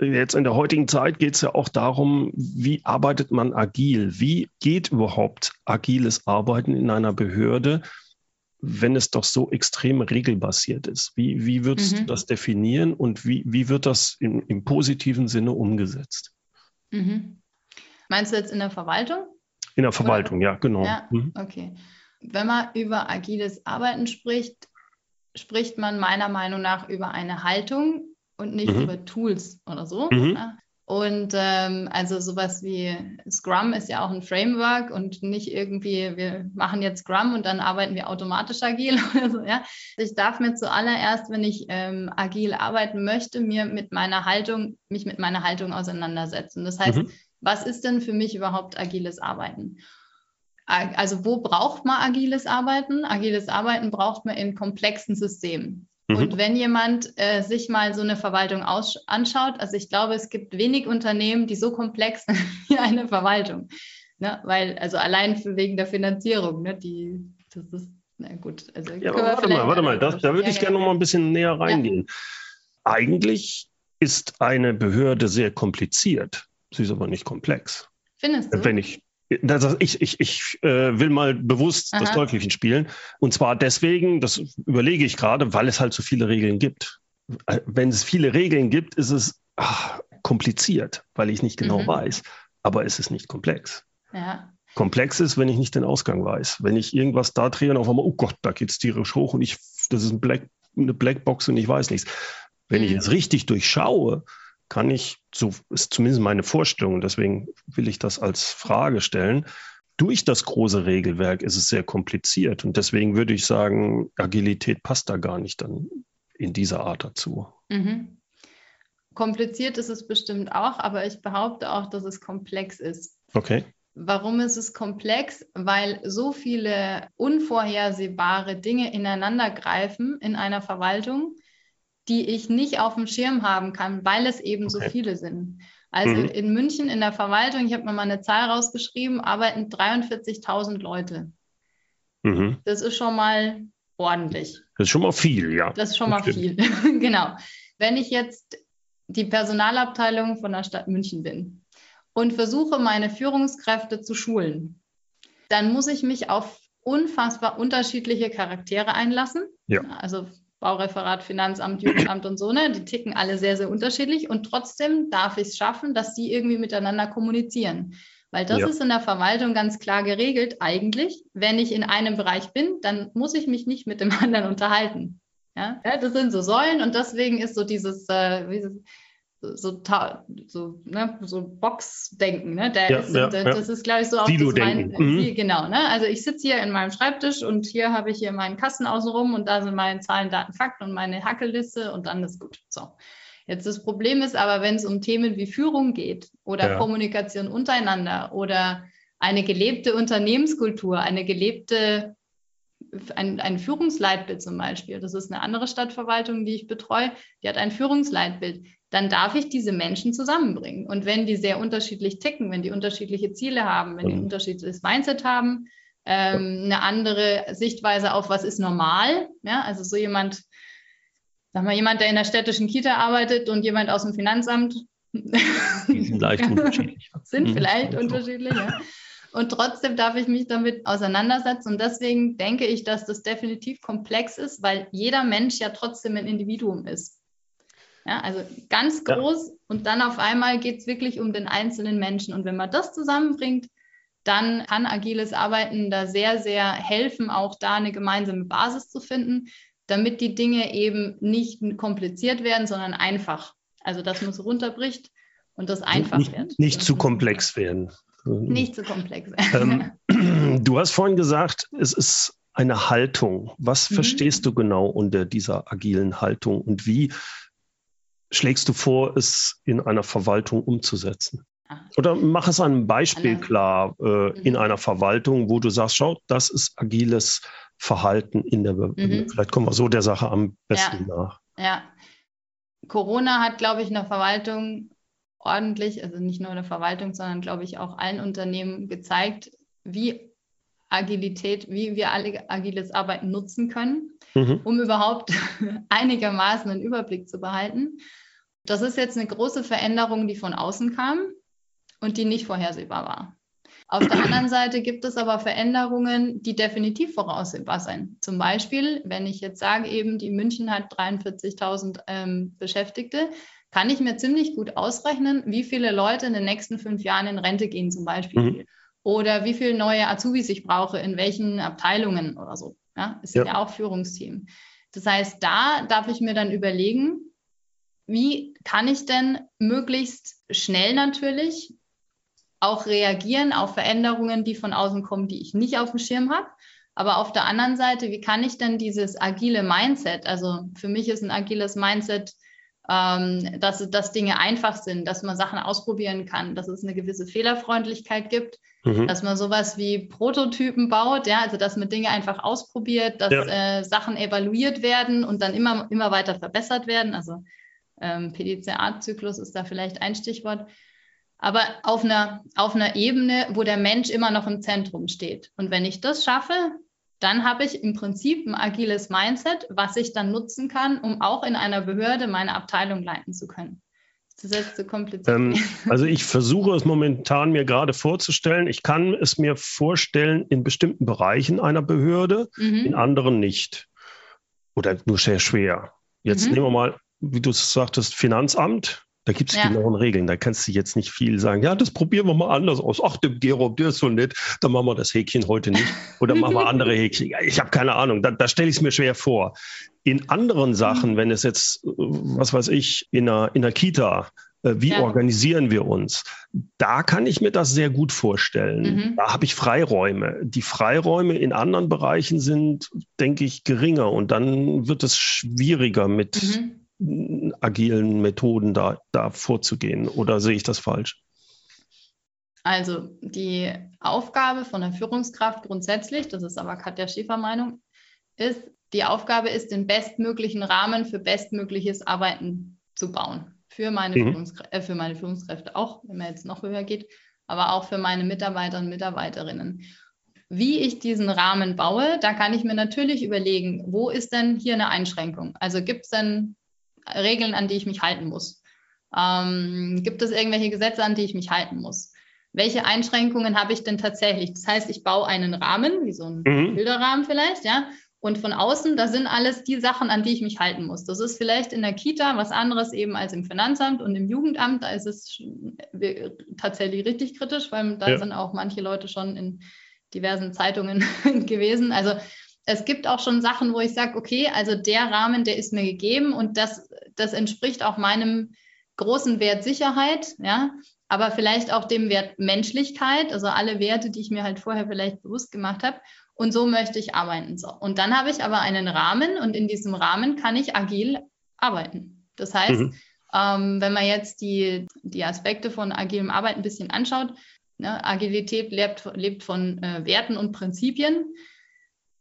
jetzt in der heutigen Zeit geht es ja auch darum, wie arbeitet man agil? Wie geht überhaupt agiles Arbeiten in einer Behörde, wenn es doch so extrem regelbasiert ist? Wie, wie würdest mhm. du das definieren und wie, wie wird das in, im positiven Sinne umgesetzt? Mhm. Meinst du jetzt in der Verwaltung? In der Verwaltung, Oder? ja, genau. Ja, mhm. okay. Wenn man über agiles Arbeiten spricht, spricht man meiner Meinung nach über eine Haltung, und nicht mhm. über Tools oder so. Mhm. Ja. Und ähm, also sowas wie Scrum ist ja auch ein Framework und nicht irgendwie, wir machen jetzt Scrum und dann arbeiten wir automatisch agil [LAUGHS] oder so. Ja. Ich darf mir zuallererst, wenn ich ähm, agil arbeiten möchte, mir mit meiner Haltung, mich mit meiner Haltung auseinandersetzen. Das heißt, mhm. was ist denn für mich überhaupt agiles Arbeiten? Also wo braucht man agiles Arbeiten? Agiles Arbeiten braucht man in komplexen Systemen. Mhm. Und wenn jemand äh, sich mal so eine Verwaltung anschaut, also ich glaube, es gibt wenig Unternehmen, die so komplex sind [LAUGHS] wie eine Verwaltung. Ne? Weil, also allein für, wegen der Finanzierung, ne? die, das ist, na gut. Also ja, warte mal, warte mal, das, da würde ja, ich gerne noch mal ein bisschen näher reingehen. Ja. Eigentlich ist eine Behörde sehr kompliziert, sie ist aber nicht komplex. Findest du? Wenn ich ich ich, ich äh, will mal bewusst Aha. das Teufelchen spielen. Und zwar deswegen, das überlege ich gerade, weil es halt so viele Regeln gibt. Äh, wenn es viele Regeln gibt, ist es ach, kompliziert, weil ich nicht genau mhm. weiß. Aber es ist nicht komplex. Ja. Komplex ist, wenn ich nicht den Ausgang weiß. Wenn ich irgendwas da drehe und auf einmal, oh Gott, da geht es tierisch hoch und ich, das ist ein Black, eine Blackbox und ich weiß nichts. Wenn mhm. ich es richtig durchschaue, kann ich, so ist zumindest meine Vorstellung, deswegen will ich das als Frage stellen, durch das große Regelwerk ist es sehr kompliziert. Und deswegen würde ich sagen, Agilität passt da gar nicht dann in dieser Art dazu. Mhm. Kompliziert ist es bestimmt auch, aber ich behaupte auch, dass es komplex ist. Okay. Warum ist es komplex? Weil so viele unvorhersehbare Dinge ineinander greifen in einer Verwaltung, die ich nicht auf dem Schirm haben kann, weil es eben okay. so viele sind. Also mhm. in München in der Verwaltung, ich habe mir mal eine Zahl rausgeschrieben, arbeiten 43.000 Leute. Mhm. Das ist schon mal ordentlich. Das ist schon mal viel, ja. Das ist schon mal viel, [LAUGHS] genau. Wenn ich jetzt die Personalabteilung von der Stadt München bin und versuche, meine Führungskräfte zu schulen, dann muss ich mich auf unfassbar unterschiedliche Charaktere einlassen. Ja. Also Baureferat, Finanzamt, Jugendamt und so, ne? Die ticken alle sehr, sehr unterschiedlich und trotzdem darf ich es schaffen, dass die irgendwie miteinander kommunizieren. Weil das ja. ist in der Verwaltung ganz klar geregelt, eigentlich. Wenn ich in einem Bereich bin, dann muss ich mich nicht mit dem [LAUGHS] anderen unterhalten. Ja, das sind so Säulen und deswegen ist so dieses, äh, so, so, ne, so Boxdenken, ne? Der ja, ist, ja, das, das ist, glaube ich, so auch das mein, mhm. genau, ne? Also ich sitze hier in meinem Schreibtisch und hier habe ich hier meinen Kasten außenrum und da sind meine Zahlen, Daten, Fakten und meine Hackelliste und dann ist gut. So. Jetzt das Problem ist aber, wenn es um Themen wie Führung geht oder ja. Kommunikation untereinander oder eine gelebte Unternehmenskultur, eine gelebte ein, ein Führungsleitbild zum Beispiel, das ist eine andere Stadtverwaltung, die ich betreue, die hat ein Führungsleitbild dann darf ich diese Menschen zusammenbringen. Und wenn die sehr unterschiedlich ticken, wenn die unterschiedliche Ziele haben, wenn die ein mhm. unterschiedliches Mindset haben, ähm, eine andere Sichtweise auf, was ist normal, ja, also so jemand, sag mal, jemand, der in der städtischen Kita arbeitet und jemand aus dem Finanzamt, die sind leicht [LAUGHS] unterschiedlich. sind mhm. vielleicht unterschiedlich, ja. Und trotzdem darf ich mich damit auseinandersetzen. Und deswegen denke ich, dass das definitiv komplex ist, weil jeder Mensch ja trotzdem ein Individuum ist. Ja, also ganz groß ja. und dann auf einmal geht es wirklich um den einzelnen Menschen. Und wenn man das zusammenbringt, dann kann agiles Arbeiten da sehr, sehr helfen, auch da eine gemeinsame Basis zu finden, damit die Dinge eben nicht kompliziert werden, sondern einfach. Also dass man es runterbricht und das einfach nicht, wird. Nicht zu komplex werden. Nicht zu komplex. [LAUGHS] Ähm, [CLEARS THROAT] du hast vorhin gesagt, es ist eine Haltung. Was mhm. verstehst du genau unter dieser agilen Haltung und wie schlägst du vor, es in einer Verwaltung umzusetzen? Ah. Oder mach es an einem Beispiel klar äh, in mhm. einer Verwaltung, wo du sagst, schau, das ist agiles Verhalten in der, Be mhm. vielleicht kommen wir so der Sache am besten ja. nach. Ja. Corona hat, glaube ich, in der Verwaltung ordentlich, also nicht nur in der Verwaltung, sondern glaube ich auch allen Unternehmen gezeigt, wie Agilität, wie wir alle agiles Arbeiten nutzen können, mhm. um überhaupt [LAUGHS] einigermaßen einen Überblick zu behalten. Das ist jetzt eine große Veränderung, die von außen kam und die nicht vorhersehbar war. Auf der anderen Seite gibt es aber Veränderungen, die definitiv voraussehbar sind. Zum Beispiel, wenn ich jetzt sage, eben die München hat 43.000 ähm, Beschäftigte, kann ich mir ziemlich gut ausrechnen, wie viele Leute in den nächsten fünf Jahren in Rente gehen zum Beispiel. Mhm. Oder wie viele neue Azubis ich brauche, in welchen Abteilungen oder so. Ja, es sind ja. ja auch Führungsteam. Das heißt, da darf ich mir dann überlegen, wie kann ich denn möglichst schnell natürlich auch reagieren auf Veränderungen, die von außen kommen, die ich nicht auf dem Schirm habe. Aber auf der anderen Seite, wie kann ich denn dieses agile Mindset, also für mich ist ein agiles Mindset, ähm, dass, dass Dinge einfach sind, dass man Sachen ausprobieren kann, dass es eine gewisse Fehlerfreundlichkeit gibt, mhm. dass man sowas wie Prototypen baut, ja, also dass man Dinge einfach ausprobiert, dass ja. äh, Sachen evaluiert werden und dann immer, immer weiter verbessert werden. Also ähm, PDCA-Zyklus ist da vielleicht ein Stichwort. Aber auf einer, auf einer Ebene, wo der Mensch immer noch im Zentrum steht. Und wenn ich das schaffe, dann habe ich im Prinzip ein agiles Mindset, was ich dann nutzen kann, um auch in einer Behörde meine Abteilung leiten zu können. Das ist zu kompliziert. Ähm, [LAUGHS] also ich versuche es momentan mir gerade vorzustellen. Ich kann es mir vorstellen in bestimmten Bereichen einer Behörde, mhm. in anderen nicht. Oder nur sehr schwer. Jetzt mhm. nehmen wir mal, wie du es sagtest, Finanzamt. Da gibt es ja. genauen Regeln. Da kannst du jetzt nicht viel sagen. Ja, das probieren wir mal anders aus. Ach, dem Gerob, der ist so nett. Dann machen wir das Häkchen heute nicht. Oder machen wir andere Häkchen. Ich habe keine Ahnung. Da, da stelle ich es mir schwer vor. In anderen Sachen, mhm. wenn es jetzt, was weiß ich, in einer, in einer Kita äh, wie ja. organisieren wir uns? Da kann ich mir das sehr gut vorstellen. Mhm. Da habe ich Freiräume. Die Freiräume in anderen Bereichen sind, denke ich, geringer und dann wird es schwieriger mit mhm. Agilen Methoden da, da vorzugehen. Oder sehe ich das falsch? Also die Aufgabe von der Führungskraft grundsätzlich, das ist aber Katja Schäfer Meinung, ist, die Aufgabe ist, den bestmöglichen Rahmen für bestmögliches Arbeiten zu bauen für meine, mhm. Führungskrä äh, für meine Führungskräfte auch, wenn man jetzt noch höher geht, aber auch für meine Mitarbeiter und Mitarbeiterinnen. Wie ich diesen Rahmen baue, da kann ich mir natürlich überlegen, wo ist denn hier eine Einschränkung? Also gibt es denn Regeln, an die ich mich halten muss? Ähm, gibt es irgendwelche Gesetze, an die ich mich halten muss? Welche Einschränkungen habe ich denn tatsächlich? Das heißt, ich baue einen Rahmen, wie so ein mhm. Bilderrahmen vielleicht, ja, und von außen, da sind alles die Sachen, an die ich mich halten muss. Das ist vielleicht in der Kita was anderes eben als im Finanzamt und im Jugendamt. Da ist es tatsächlich richtig kritisch, weil da ja. sind auch manche Leute schon in diversen Zeitungen [LAUGHS] gewesen. Also es gibt auch schon Sachen, wo ich sage, okay, also der Rahmen, der ist mir gegeben und das, das entspricht auch meinem großen Wert Sicherheit, ja, aber vielleicht auch dem Wert Menschlichkeit, also alle Werte, die ich mir halt vorher vielleicht bewusst gemacht habe. Und so möchte ich arbeiten. So. Und dann habe ich aber einen Rahmen und in diesem Rahmen kann ich agil arbeiten. Das heißt, mhm. ähm, wenn man jetzt die, die Aspekte von agilem Arbeiten ein bisschen anschaut, ne, Agilität lebt, lebt von äh, Werten und Prinzipien.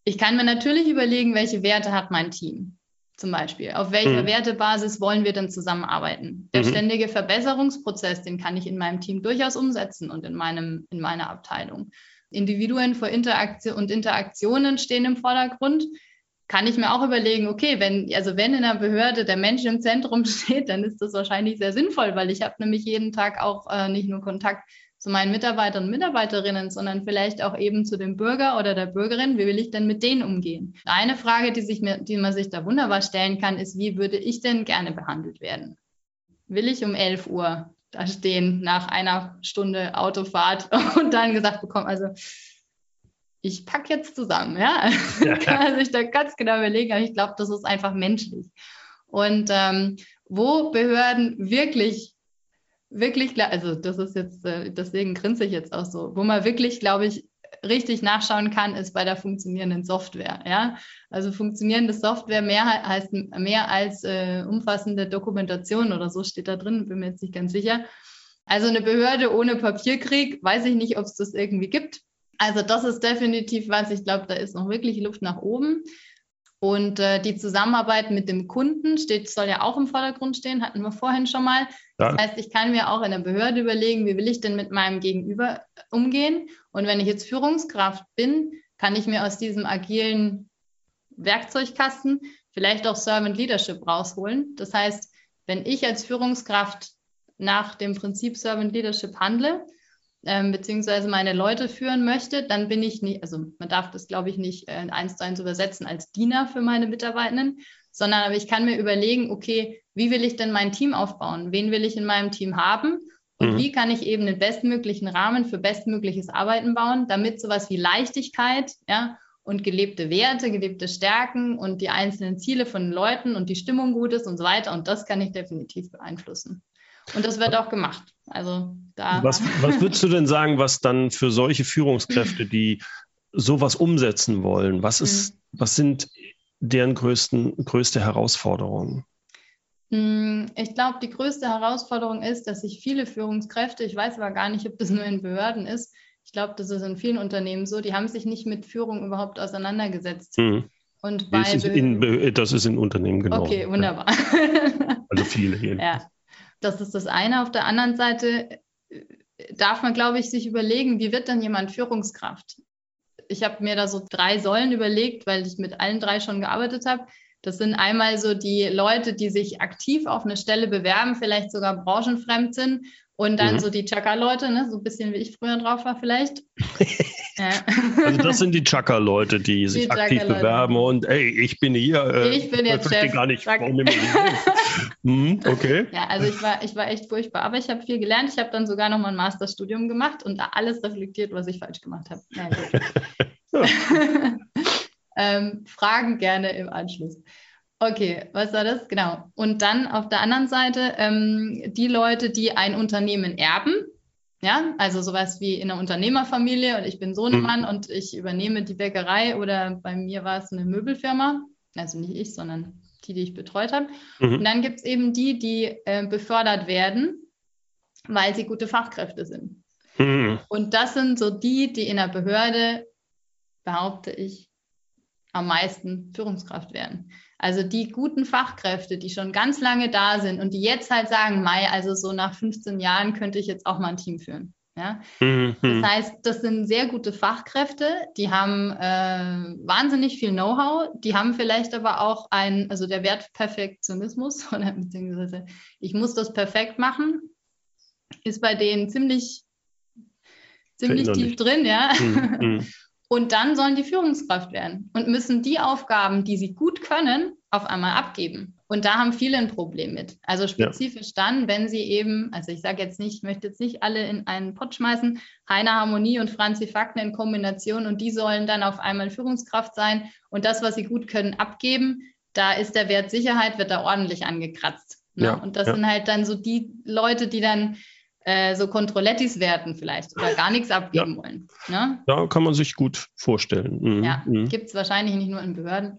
Ich kann mir natürlich überlegen, welche Werte hat mein Team zum Beispiel. Auf welcher mhm. Wertebasis wollen wir denn zusammenarbeiten? Der mhm. ständige Verbesserungsprozess, den kann ich in meinem Team durchaus umsetzen und in, meinem, in meiner Abteilung. Individuen vor Interaktion und Interaktionen stehen im Vordergrund, kann ich mir auch überlegen, okay, wenn, also wenn in einer Behörde der Mensch im Zentrum [LAUGHS] steht, dann ist das wahrscheinlich sehr sinnvoll, weil ich habe nämlich jeden Tag auch äh, nicht nur Kontakt zu meinen Mitarbeitern und Mitarbeiterinnen, sondern vielleicht auch eben zu dem Bürger oder der Bürgerin. Wie will ich denn mit denen umgehen? Eine Frage, die, sich mir, die man sich da wunderbar stellen kann, ist, wie würde ich denn gerne behandelt werden? Will ich um 11 Uhr da stehen nach einer Stunde Autofahrt [LAUGHS] und dann gesagt bekommen, also ich packe jetzt zusammen, ja. ja. [LAUGHS] kann man sich da ganz genau überlegen, aber ich glaube, das ist einfach menschlich. Und ähm, wo Behörden wirklich, wirklich, also das ist jetzt, äh, deswegen grinse ich jetzt auch so, wo man wirklich, glaube ich, richtig nachschauen kann, ist bei der funktionierenden Software. Ja? Also funktionierende Software mehr heißt mehr als äh, umfassende Dokumentation oder so steht da drin, bin mir jetzt nicht ganz sicher. Also eine Behörde ohne Papierkrieg, weiß ich nicht, ob es das irgendwie gibt. Also das ist definitiv was, ich glaube, da ist noch wirklich Luft nach oben. Und äh, die Zusammenarbeit mit dem Kunden steht, soll ja auch im Vordergrund stehen, hatten wir vorhin schon mal. Ja. Das heißt, ich kann mir auch in der Behörde überlegen, wie will ich denn mit meinem Gegenüber umgehen. Und wenn ich jetzt Führungskraft bin, kann ich mir aus diesem agilen Werkzeugkasten vielleicht auch Servant Leadership rausholen. Das heißt, wenn ich als Führungskraft nach dem Prinzip Servant Leadership handle, ähm, beziehungsweise meine Leute führen möchte, dann bin ich nicht, also man darf das, glaube ich, nicht äh, eins zu eins übersetzen als Diener für meine Mitarbeitenden, sondern aber ich kann mir überlegen, okay, wie will ich denn mein Team aufbauen? Wen will ich in meinem Team haben? Und mhm. wie kann ich eben den bestmöglichen Rahmen für bestmögliches Arbeiten bauen, damit sowas wie Leichtigkeit, ja, und gelebte Werte, gelebte Stärken und die einzelnen Ziele von Leuten und die Stimmung gut ist und so weiter. Und das kann ich definitiv beeinflussen. Und das wird auch gemacht. Also da. Was, [LAUGHS] was würdest du denn sagen, was dann für solche Führungskräfte, die sowas umsetzen wollen, was ist, mhm. was sind deren größten, größte Herausforderungen? Hm, ich glaube, die größte Herausforderung ist, dass sich viele Führungskräfte, ich weiß aber gar nicht, ob das nur in Behörden ist, ich glaube, das ist in vielen Unternehmen so, die haben sich nicht mit Führung überhaupt auseinandergesetzt. Mhm. Und bei das, ist in, das ist in Unternehmen genau. Okay, wunderbar. Ja. Also viele [LAUGHS] hier. Ja, das ist das eine. Auf der anderen Seite äh, darf man, glaube ich, sich überlegen, wie wird denn jemand Führungskraft? Ich habe mir da so drei Säulen überlegt, weil ich mit allen drei schon gearbeitet habe. Das sind einmal so die Leute, die sich aktiv auf eine Stelle bewerben, vielleicht sogar branchenfremd sind. Und dann mhm. so die Chaka-Leute, ne? so ein bisschen wie ich früher drauf war vielleicht. [LAUGHS] ja. Also das sind die Chaka-Leute, die, die sich aktiv bewerben und ey, ich bin hier. Äh, ich bin jetzt Chef. gar nicht. [LAUGHS] mhm, okay. Ja, also ich war, ich war echt furchtbar, aber ich habe viel gelernt. Ich habe dann sogar noch mal ein Masterstudium gemacht und da alles reflektiert, was ich falsch gemacht habe. [LAUGHS] Ja, ähm, Fragen gerne im Anschluss. Okay, was war das? Genau. Und dann auf der anderen Seite ähm, die Leute, die ein Unternehmen erben. Ja, also sowas wie in einer Unternehmerfamilie und ich bin Sohnemann mhm. und ich übernehme die Bäckerei oder bei mir war es eine Möbelfirma. Also nicht ich, sondern die, die ich betreut habe. Mhm. Und dann gibt es eben die, die äh, befördert werden, weil sie gute Fachkräfte sind. Mhm. Und das sind so die, die in der Behörde, behaupte ich, am meisten Führungskraft werden. Also die guten Fachkräfte, die schon ganz lange da sind und die jetzt halt sagen, Mai, also so nach 15 Jahren könnte ich jetzt auch mal ein Team führen. Ja? Mhm. Das heißt, das sind sehr gute Fachkräfte, die haben äh, wahnsinnig viel Know-how, die haben vielleicht aber auch ein, also der Wert Perfektionismus [LAUGHS] oder beziehungsweise ich muss das perfekt machen, ist bei denen ziemlich, ziemlich tief drin, ja. Mhm. [LAUGHS] Und dann sollen die Führungskraft werden und müssen die Aufgaben, die sie gut können, auf einmal abgeben. Und da haben viele ein Problem mit. Also spezifisch ja. dann, wenn sie eben, also ich sage jetzt nicht, ich möchte jetzt nicht alle in einen Pott schmeißen, Heiner Harmonie und Franzi Fakten in Kombination und die sollen dann auf einmal Führungskraft sein und das, was sie gut können, abgeben. Da ist der Wert Sicherheit, wird da ordentlich angekratzt. Ne? Ja, und das ja. sind halt dann so die Leute, die dann äh, so Controlettis werten vielleicht oder gar nichts abgeben ja. wollen. Ne? Ja, kann man sich gut vorstellen. Mhm. Ja, mhm. gibt es wahrscheinlich nicht nur in Behörden.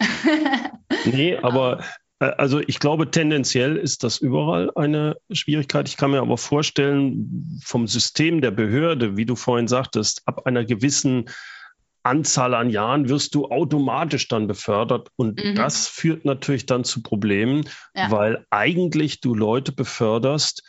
[LAUGHS] nee, aber äh, also ich glaube, tendenziell ist das überall eine Schwierigkeit. Ich kann mir aber vorstellen, vom System der Behörde, wie du vorhin sagtest, ab einer gewissen Anzahl an Jahren wirst du automatisch dann befördert. Und mhm. das führt natürlich dann zu Problemen, ja. weil eigentlich du Leute beförderst,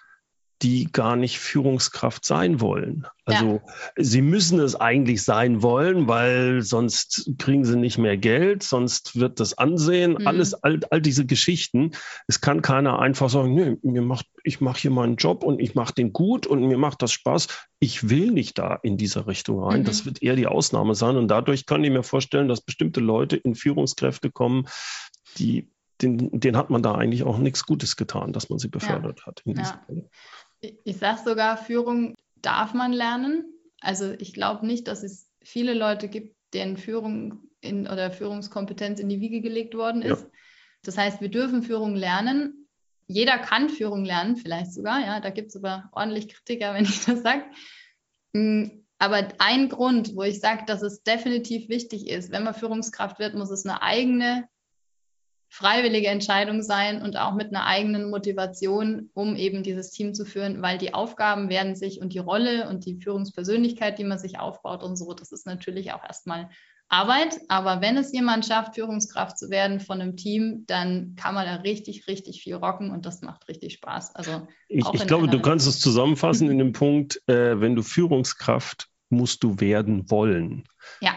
die gar nicht Führungskraft sein wollen. Also ja. sie müssen es eigentlich sein wollen, weil sonst kriegen sie nicht mehr Geld, sonst wird das Ansehen, mhm. alles, all, all diese Geschichten. Es kann keiner einfach sagen, nee, mir macht, ich mache hier meinen Job und ich mache den gut und mir macht das Spaß. Ich will nicht da in diese Richtung rein. Mhm. Das wird eher die Ausnahme sein. Und dadurch kann ich mir vorstellen, dass bestimmte Leute in Führungskräfte kommen, die den, den hat man da eigentlich auch nichts Gutes getan, dass man sie befördert ja. hat. ja ich sage sogar, Führung darf man lernen. Also ich glaube nicht, dass es viele Leute gibt, deren Führung in, oder Führungskompetenz in die Wiege gelegt worden ist. Ja. Das heißt, wir dürfen Führung lernen. Jeder kann Führung lernen, vielleicht sogar. Ja, da gibt es aber ordentlich Kritiker, [LAUGHS] wenn ich das sage. Mm, aber ein Grund, wo ich sage, dass es definitiv wichtig ist, wenn man Führungskraft wird, muss es eine eigene freiwillige Entscheidung sein und auch mit einer eigenen Motivation, um eben dieses Team zu führen, weil die Aufgaben werden sich und die Rolle und die Führungspersönlichkeit, die man sich aufbaut und so, das ist natürlich auch erstmal Arbeit. Aber wenn es jemand schafft, Führungskraft zu werden von einem Team, dann kann man da richtig, richtig viel rocken und das macht richtig Spaß. Also ich, ich glaube, du kannst es zusammenfassen in dem Punkt, äh, wenn du Führungskraft musst du werden wollen. Ja.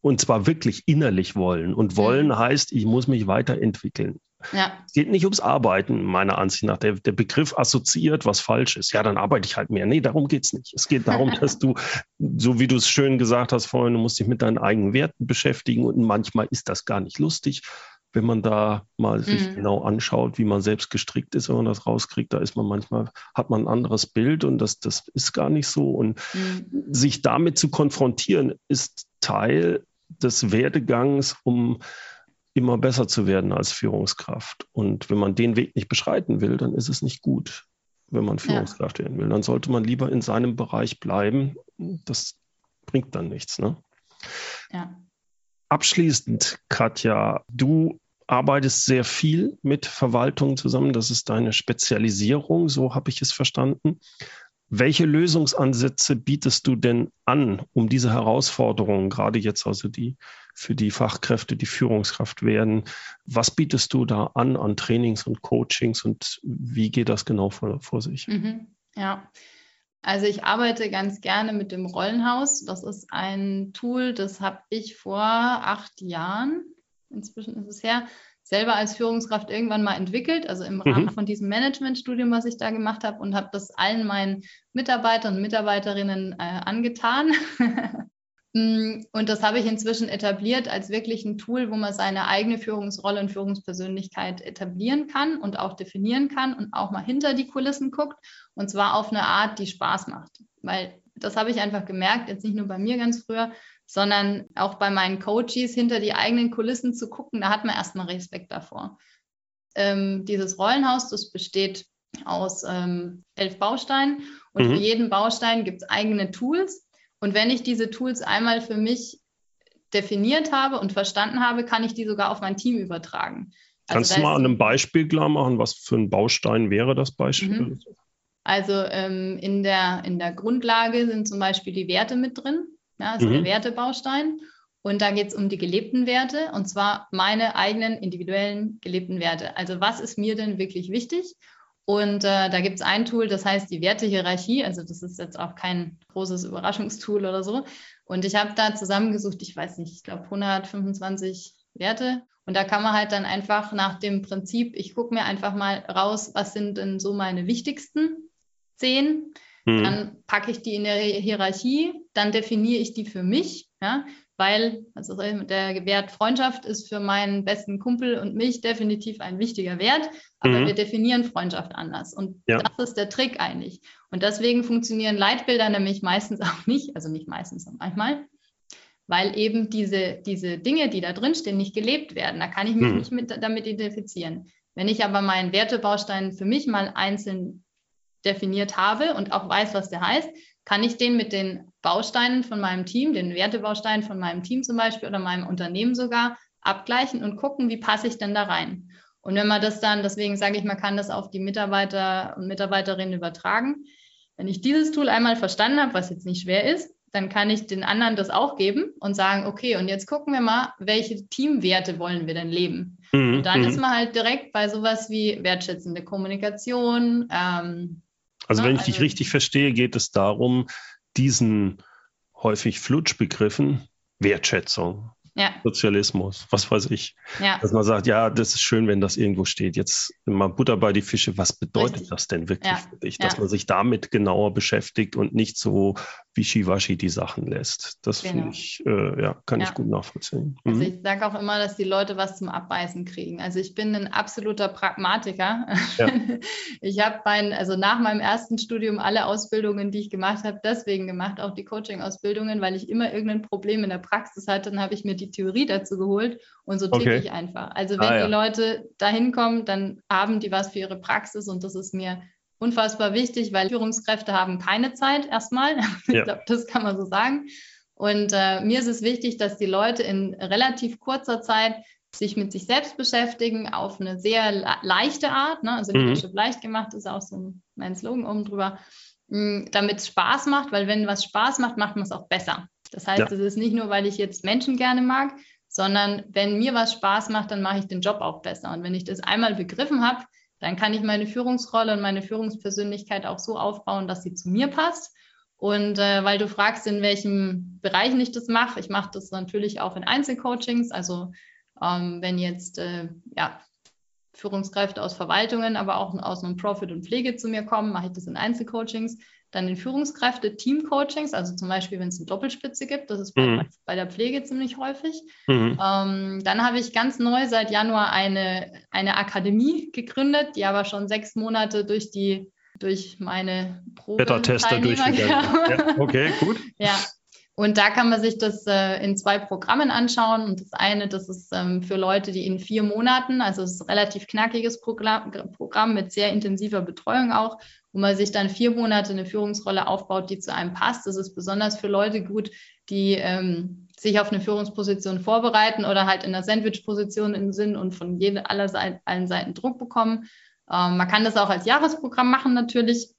Und zwar wirklich innerlich wollen. Und wollen mhm. heißt, ich muss mich weiterentwickeln. Ja. Es geht nicht ums Arbeiten, meiner Ansicht nach. Der, der Begriff assoziiert was Falsches. Ja, dann arbeite ich halt mehr. Nee, darum geht es nicht. Es geht darum, [LAUGHS] dass du, so wie du es schön gesagt hast vorhin, du musst dich mit deinen eigenen Werten beschäftigen. Und manchmal ist das gar nicht lustig wenn man da mal sich mhm. genau anschaut, wie man selbst gestrickt ist, wenn man das rauskriegt, da ist man manchmal, hat man ein anderes Bild und das, das ist gar nicht so. Und mhm. sich damit zu konfrontieren, ist Teil des Werdegangs, um immer besser zu werden als Führungskraft. Und wenn man den Weg nicht beschreiten will, dann ist es nicht gut, wenn man Führungskraft ja. werden will. Dann sollte man lieber in seinem Bereich bleiben. Das bringt dann nichts. Ne? Ja. Abschließend, Katja, du arbeitest sehr viel mit Verwaltung zusammen. Das ist deine Spezialisierung, so habe ich es verstanden. Welche Lösungsansätze bietest du denn an, um diese Herausforderungen, gerade jetzt also die für die Fachkräfte, die Führungskraft werden, was bietest du da an an Trainings und Coachings und wie geht das genau vor, vor sich? Mhm, ja, also ich arbeite ganz gerne mit dem Rollenhaus. Das ist ein Tool, das habe ich vor acht Jahren, inzwischen ist es her, selber als Führungskraft irgendwann mal entwickelt, also im Rahmen mhm. von diesem Managementstudium, was ich da gemacht habe und habe das allen meinen Mitarbeitern und Mitarbeiterinnen äh, angetan. [LAUGHS] Mm, und das habe ich inzwischen etabliert als wirklich ein Tool, wo man seine eigene Führungsrolle und Führungspersönlichkeit etablieren kann und auch definieren kann und auch mal hinter die Kulissen guckt. Und zwar auf eine Art, die Spaß macht. Weil das habe ich einfach gemerkt, jetzt nicht nur bei mir ganz früher, sondern auch bei meinen Coaches hinter die eigenen Kulissen zu gucken, da hat man erstmal Respekt davor. Ähm, dieses Rollenhaus, das besteht aus ähm, elf Bausteinen und mhm. für jeden Baustein gibt es eigene Tools. Und wenn ich diese Tools einmal für mich definiert habe und verstanden habe, kann ich die sogar auf mein Team übertragen. Also Kannst du mal an einem Beispiel klar machen, was für ein Baustein wäre das Beispiel? Mhm. Also ähm, in, der, in der Grundlage sind zum Beispiel die Werte mit drin. Ja, also mhm. der Wertebaustein. Und da geht es um die gelebten Werte und zwar meine eigenen individuellen gelebten Werte. Also was ist mir denn wirklich wichtig? Und äh, da gibt es ein Tool, das heißt die Wertehierarchie. Also das ist jetzt auch kein großes Überraschungstool oder so. Und ich habe da zusammengesucht, ich weiß nicht, ich glaube 125 Werte. Und da kann man halt dann einfach nach dem Prinzip, ich gucke mir einfach mal raus, was sind denn so meine wichtigsten zehn Mhm. Dann packe ich die in der Hierarchie, dann definiere ich die für mich, ja, weil also der Wert Freundschaft ist für meinen besten Kumpel und mich definitiv ein wichtiger Wert, aber mhm. wir definieren Freundschaft anders. Und ja. das ist der Trick eigentlich. Und deswegen funktionieren Leitbilder nämlich meistens [LAUGHS] auch nicht, also nicht meistens, sondern manchmal, weil eben diese, diese Dinge, die da drin stehen, nicht gelebt werden. Da kann ich mich mhm. nicht mit, damit identifizieren. Wenn ich aber meinen Wertebaustein für mich mal einzeln definiert habe und auch weiß, was der heißt, kann ich den mit den Bausteinen von meinem Team, den Wertebausteinen von meinem Team zum Beispiel oder meinem Unternehmen sogar abgleichen und gucken, wie passe ich denn da rein. Und wenn man das dann, deswegen sage ich, man kann das auf die Mitarbeiter und Mitarbeiterinnen übertragen. Wenn ich dieses Tool einmal verstanden habe, was jetzt nicht schwer ist, dann kann ich den anderen das auch geben und sagen, okay, und jetzt gucken wir mal, welche Teamwerte wollen wir denn leben? Mhm. Und dann ist mhm. man halt direkt bei sowas wie wertschätzende Kommunikation, ähm, also, wenn ich dich also richtig verstehe, geht es darum, diesen häufig Flutschbegriffen Wertschätzung, ja. Sozialismus, was weiß ich. Ja. Dass man sagt, ja, das ist schön, wenn das irgendwo steht. Jetzt mal Butter bei die Fische, was bedeutet Richtig. das denn wirklich ja. für dich? Dass man sich damit genauer beschäftigt und nicht so wischiwaschi die Sachen lässt. Das genau. finde ich, äh, ja, kann ich gut nachvollziehen. Also mhm. Also ich sage auch immer, dass die Leute was zum Abbeißen kriegen. Also ich bin ein absoluter Pragmatiker. [LAUGHS] ich habe mein, also nach meinem ersten Studium alle Ausbildungen, die ich gemacht habe, deswegen gemacht, auch die Coaching-Ausbildungen, weil ich immer irgendein Problem in der Praxis hatte, dann habe ich mir die Theorie dazu geholt und so ticke okay. ich einfach. Also wenn ah, ja. die Leute dahin kommen, dann haben die was für ihre Praxis und das ist mir unfassbar wichtig, weil Führungskräfte haben keine Zeit erstmal. [LAUGHS] Ja. Ich glaube, das kann man so sagen. Und äh, mir ist es wichtig, dass die Leute in relativ kurzer Zeit sich mit sich selbst beschäftigen auf eine sehr leichte Art. Ne? Also mhm. Leicht gemacht ist auch so mein Slogan oben drüber, mm, damit es Spaß macht, weil wenn was Spaß macht, macht man es auch besser. Das heißt, es ja. ist nicht nur, weil ich jetzt Menschen gerne mag, sondern wenn mir was Spaß macht, dann mache ich den Job auch besser. Und wenn ich das einmal begriffen habe, dann kann ich meine Führungsrolle und meine Führungspersönlichkeit auch so aufbauen, dass sie zu mir passt. Und äh, weil du fragst, in welchen Bereichen ich das mache, ich mache das natürlich auch in Einzelcoachings. Also ähm, wenn jetzt äh, ja, Führungskräfte aus Verwaltungen, aber auch aus einem Profit und Pflege zu mir kommen, mache ich das in Einzelcoachings. Dann in Führungskräfte, Teamcoachings, also zum Beispiel, wenn es eine Doppelspitze gibt, das ist bei, mhm. bei der Pflege ziemlich häufig. Mhm. Ähm, dann habe ich ganz neu seit Januar eine, eine Akademie gegründet, die aber schon sechs Monate durch die durch meine Probe Beta-Tester durchgegangen. Ja, okay, gut. [LAUGHS] ja, und da kann man sich das äh, in zwei Programmen anschauen. Und das eine, das ist ähm, für Leute, die in vier Monaten, also es ist ein relativ knackiges Programm, Programm mit sehr intensiver Betreuung auch, wo man sich dann vier Monate eine Führungsrolle aufbaut, die zu einem passt. Das ist besonders für Leute gut, die ähm, sich auf eine Führungsposition vorbereiten oder halt in der Sandwich-Position sind und von jede, aller Seite, allen Seiten Druck bekommen. Ähm, man kann das auch als Jahresprogramm machen natürlich.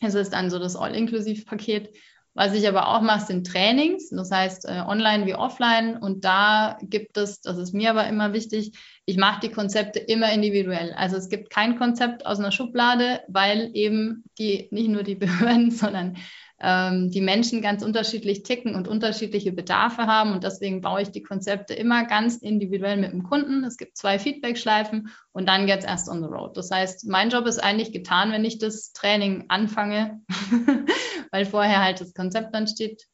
Es ist dann so das All-Inklusiv-Paket. Was ich aber auch mache, sind Trainings, das heißt äh, online wie offline. Und da gibt es, das ist mir aber immer wichtig, ich mache die Konzepte immer individuell. Also es gibt kein Konzept aus einer Schublade, weil eben die nicht nur die [LAUGHS] Behörden, sondern ähm, die Menschen ganz unterschiedlich ticken und unterschiedliche Bedarfe haben. Und deswegen baue ich die Konzepte immer ganz individuell mit dem Kunden. Es gibt zwei Feedback-Schleifen und dann geht es erst on the road. Das heißt, mein Job ist eigentlich getan, wenn ich das Training anfange, [LAUGHS] weil vorher halt das Konzept dann steht.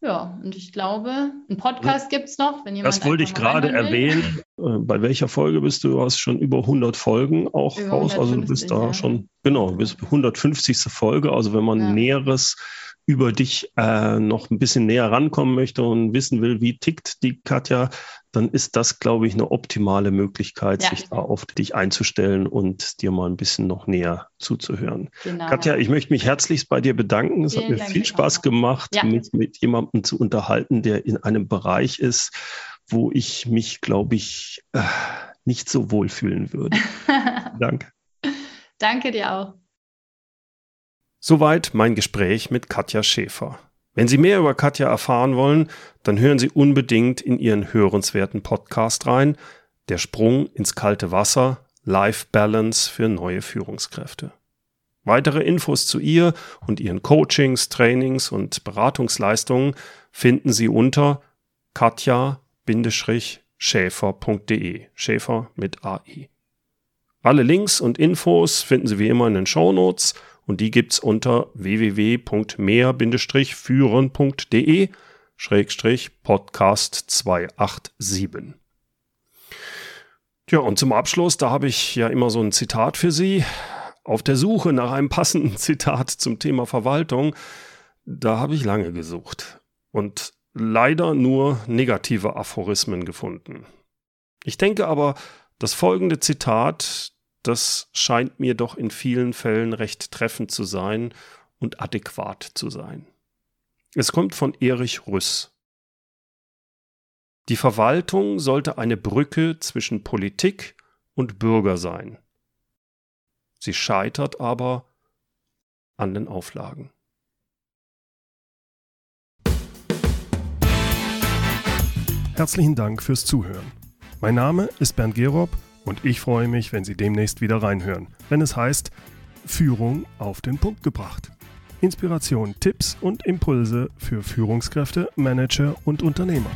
Ja, und ich glaube, ein Podcast gibt es noch, wenn jemand. Das wollte ich gerade erwähnen. Äh, bei welcher Folge bist du? Du hast schon über 100 Folgen auch über raus. Also du bist da ja. schon, genau, bis 150. Folge. Also wenn man ja. Näheres über dich äh, noch ein bisschen näher rankommen möchte und wissen will, wie tickt die Katja, dann ist das, glaube ich, eine optimale Möglichkeit, ja. sich da auf dich einzustellen und dir mal ein bisschen noch näher zuzuhören. Genau. Katja, ich möchte mich herzlichst bei dir bedanken. Es Vielen hat mir Dank viel Spaß gemacht, ja. mich mit jemandem zu unterhalten, der in einem Bereich ist, wo ich mich, glaube ich, äh, nicht so wohlfühlen würde. [LAUGHS] Danke. Danke dir auch. Soweit mein Gespräch mit Katja Schäfer. Wenn Sie mehr über Katja erfahren wollen, dann hören Sie unbedingt in Ihren hörenswerten Podcast rein. Der Sprung ins kalte Wasser, Life Balance für neue Führungskräfte. Weitere Infos zu ihr und ihren Coachings, Trainings und Beratungsleistungen finden Sie unter katja-schäfer.de. Schäfer mit AI. Alle Links und Infos finden Sie wie immer in den Show Notes und die gibt's unter www.mehr-führen.de Schrägstrich Podcast 287. Ja, und zum Abschluss, da habe ich ja immer so ein Zitat für Sie. Auf der Suche nach einem passenden [LAUGHS] Zitat zum Thema Verwaltung, da habe ich lange gesucht und leider nur negative Aphorismen gefunden. Ich denke aber, das folgende Zitat, das scheint mir doch in vielen Fällen recht treffend zu sein und adäquat zu sein. Es kommt von Erich Rüss. Die Verwaltung sollte eine Brücke zwischen Politik und Bürger sein. Sie scheitert aber an den Auflagen. Herzlichen Dank fürs Zuhören. Mein Name ist Bernd Gerob und ich freue mich, wenn Sie demnächst wieder reinhören, wenn es heißt Führung auf den Punkt gebracht. Inspiration, Tipps und Impulse für Führungskräfte, Manager und Unternehmer.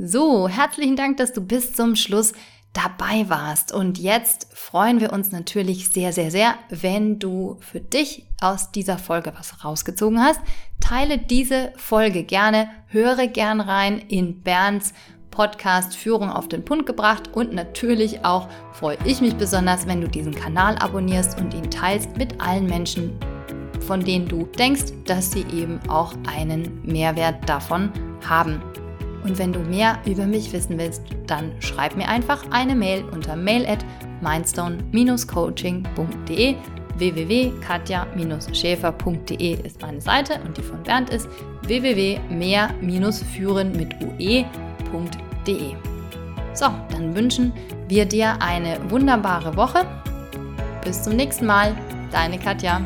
So, herzlichen Dank, dass du bis zum Schluss dabei warst. Und jetzt freuen wir uns natürlich sehr, sehr, sehr, wenn du für dich aus dieser Folge was rausgezogen hast. Teile diese Folge gerne, höre gern rein in Bernds Podcast Führung auf den Punkt gebracht und natürlich auch freue ich mich besonders, wenn du diesen Kanal abonnierst und ihn teilst mit allen Menschen, von denen du denkst, dass sie eben auch einen Mehrwert davon haben. Und wenn du mehr über mich wissen willst, dann schreib mir einfach eine Mail unter mail at mindstone-coaching.de www.katja-schäfer.de ist meine Seite und die von Bernd ist www.mehr-führen mit ue.de. So, dann wünschen wir dir eine wunderbare Woche. Bis zum nächsten Mal, deine Katja.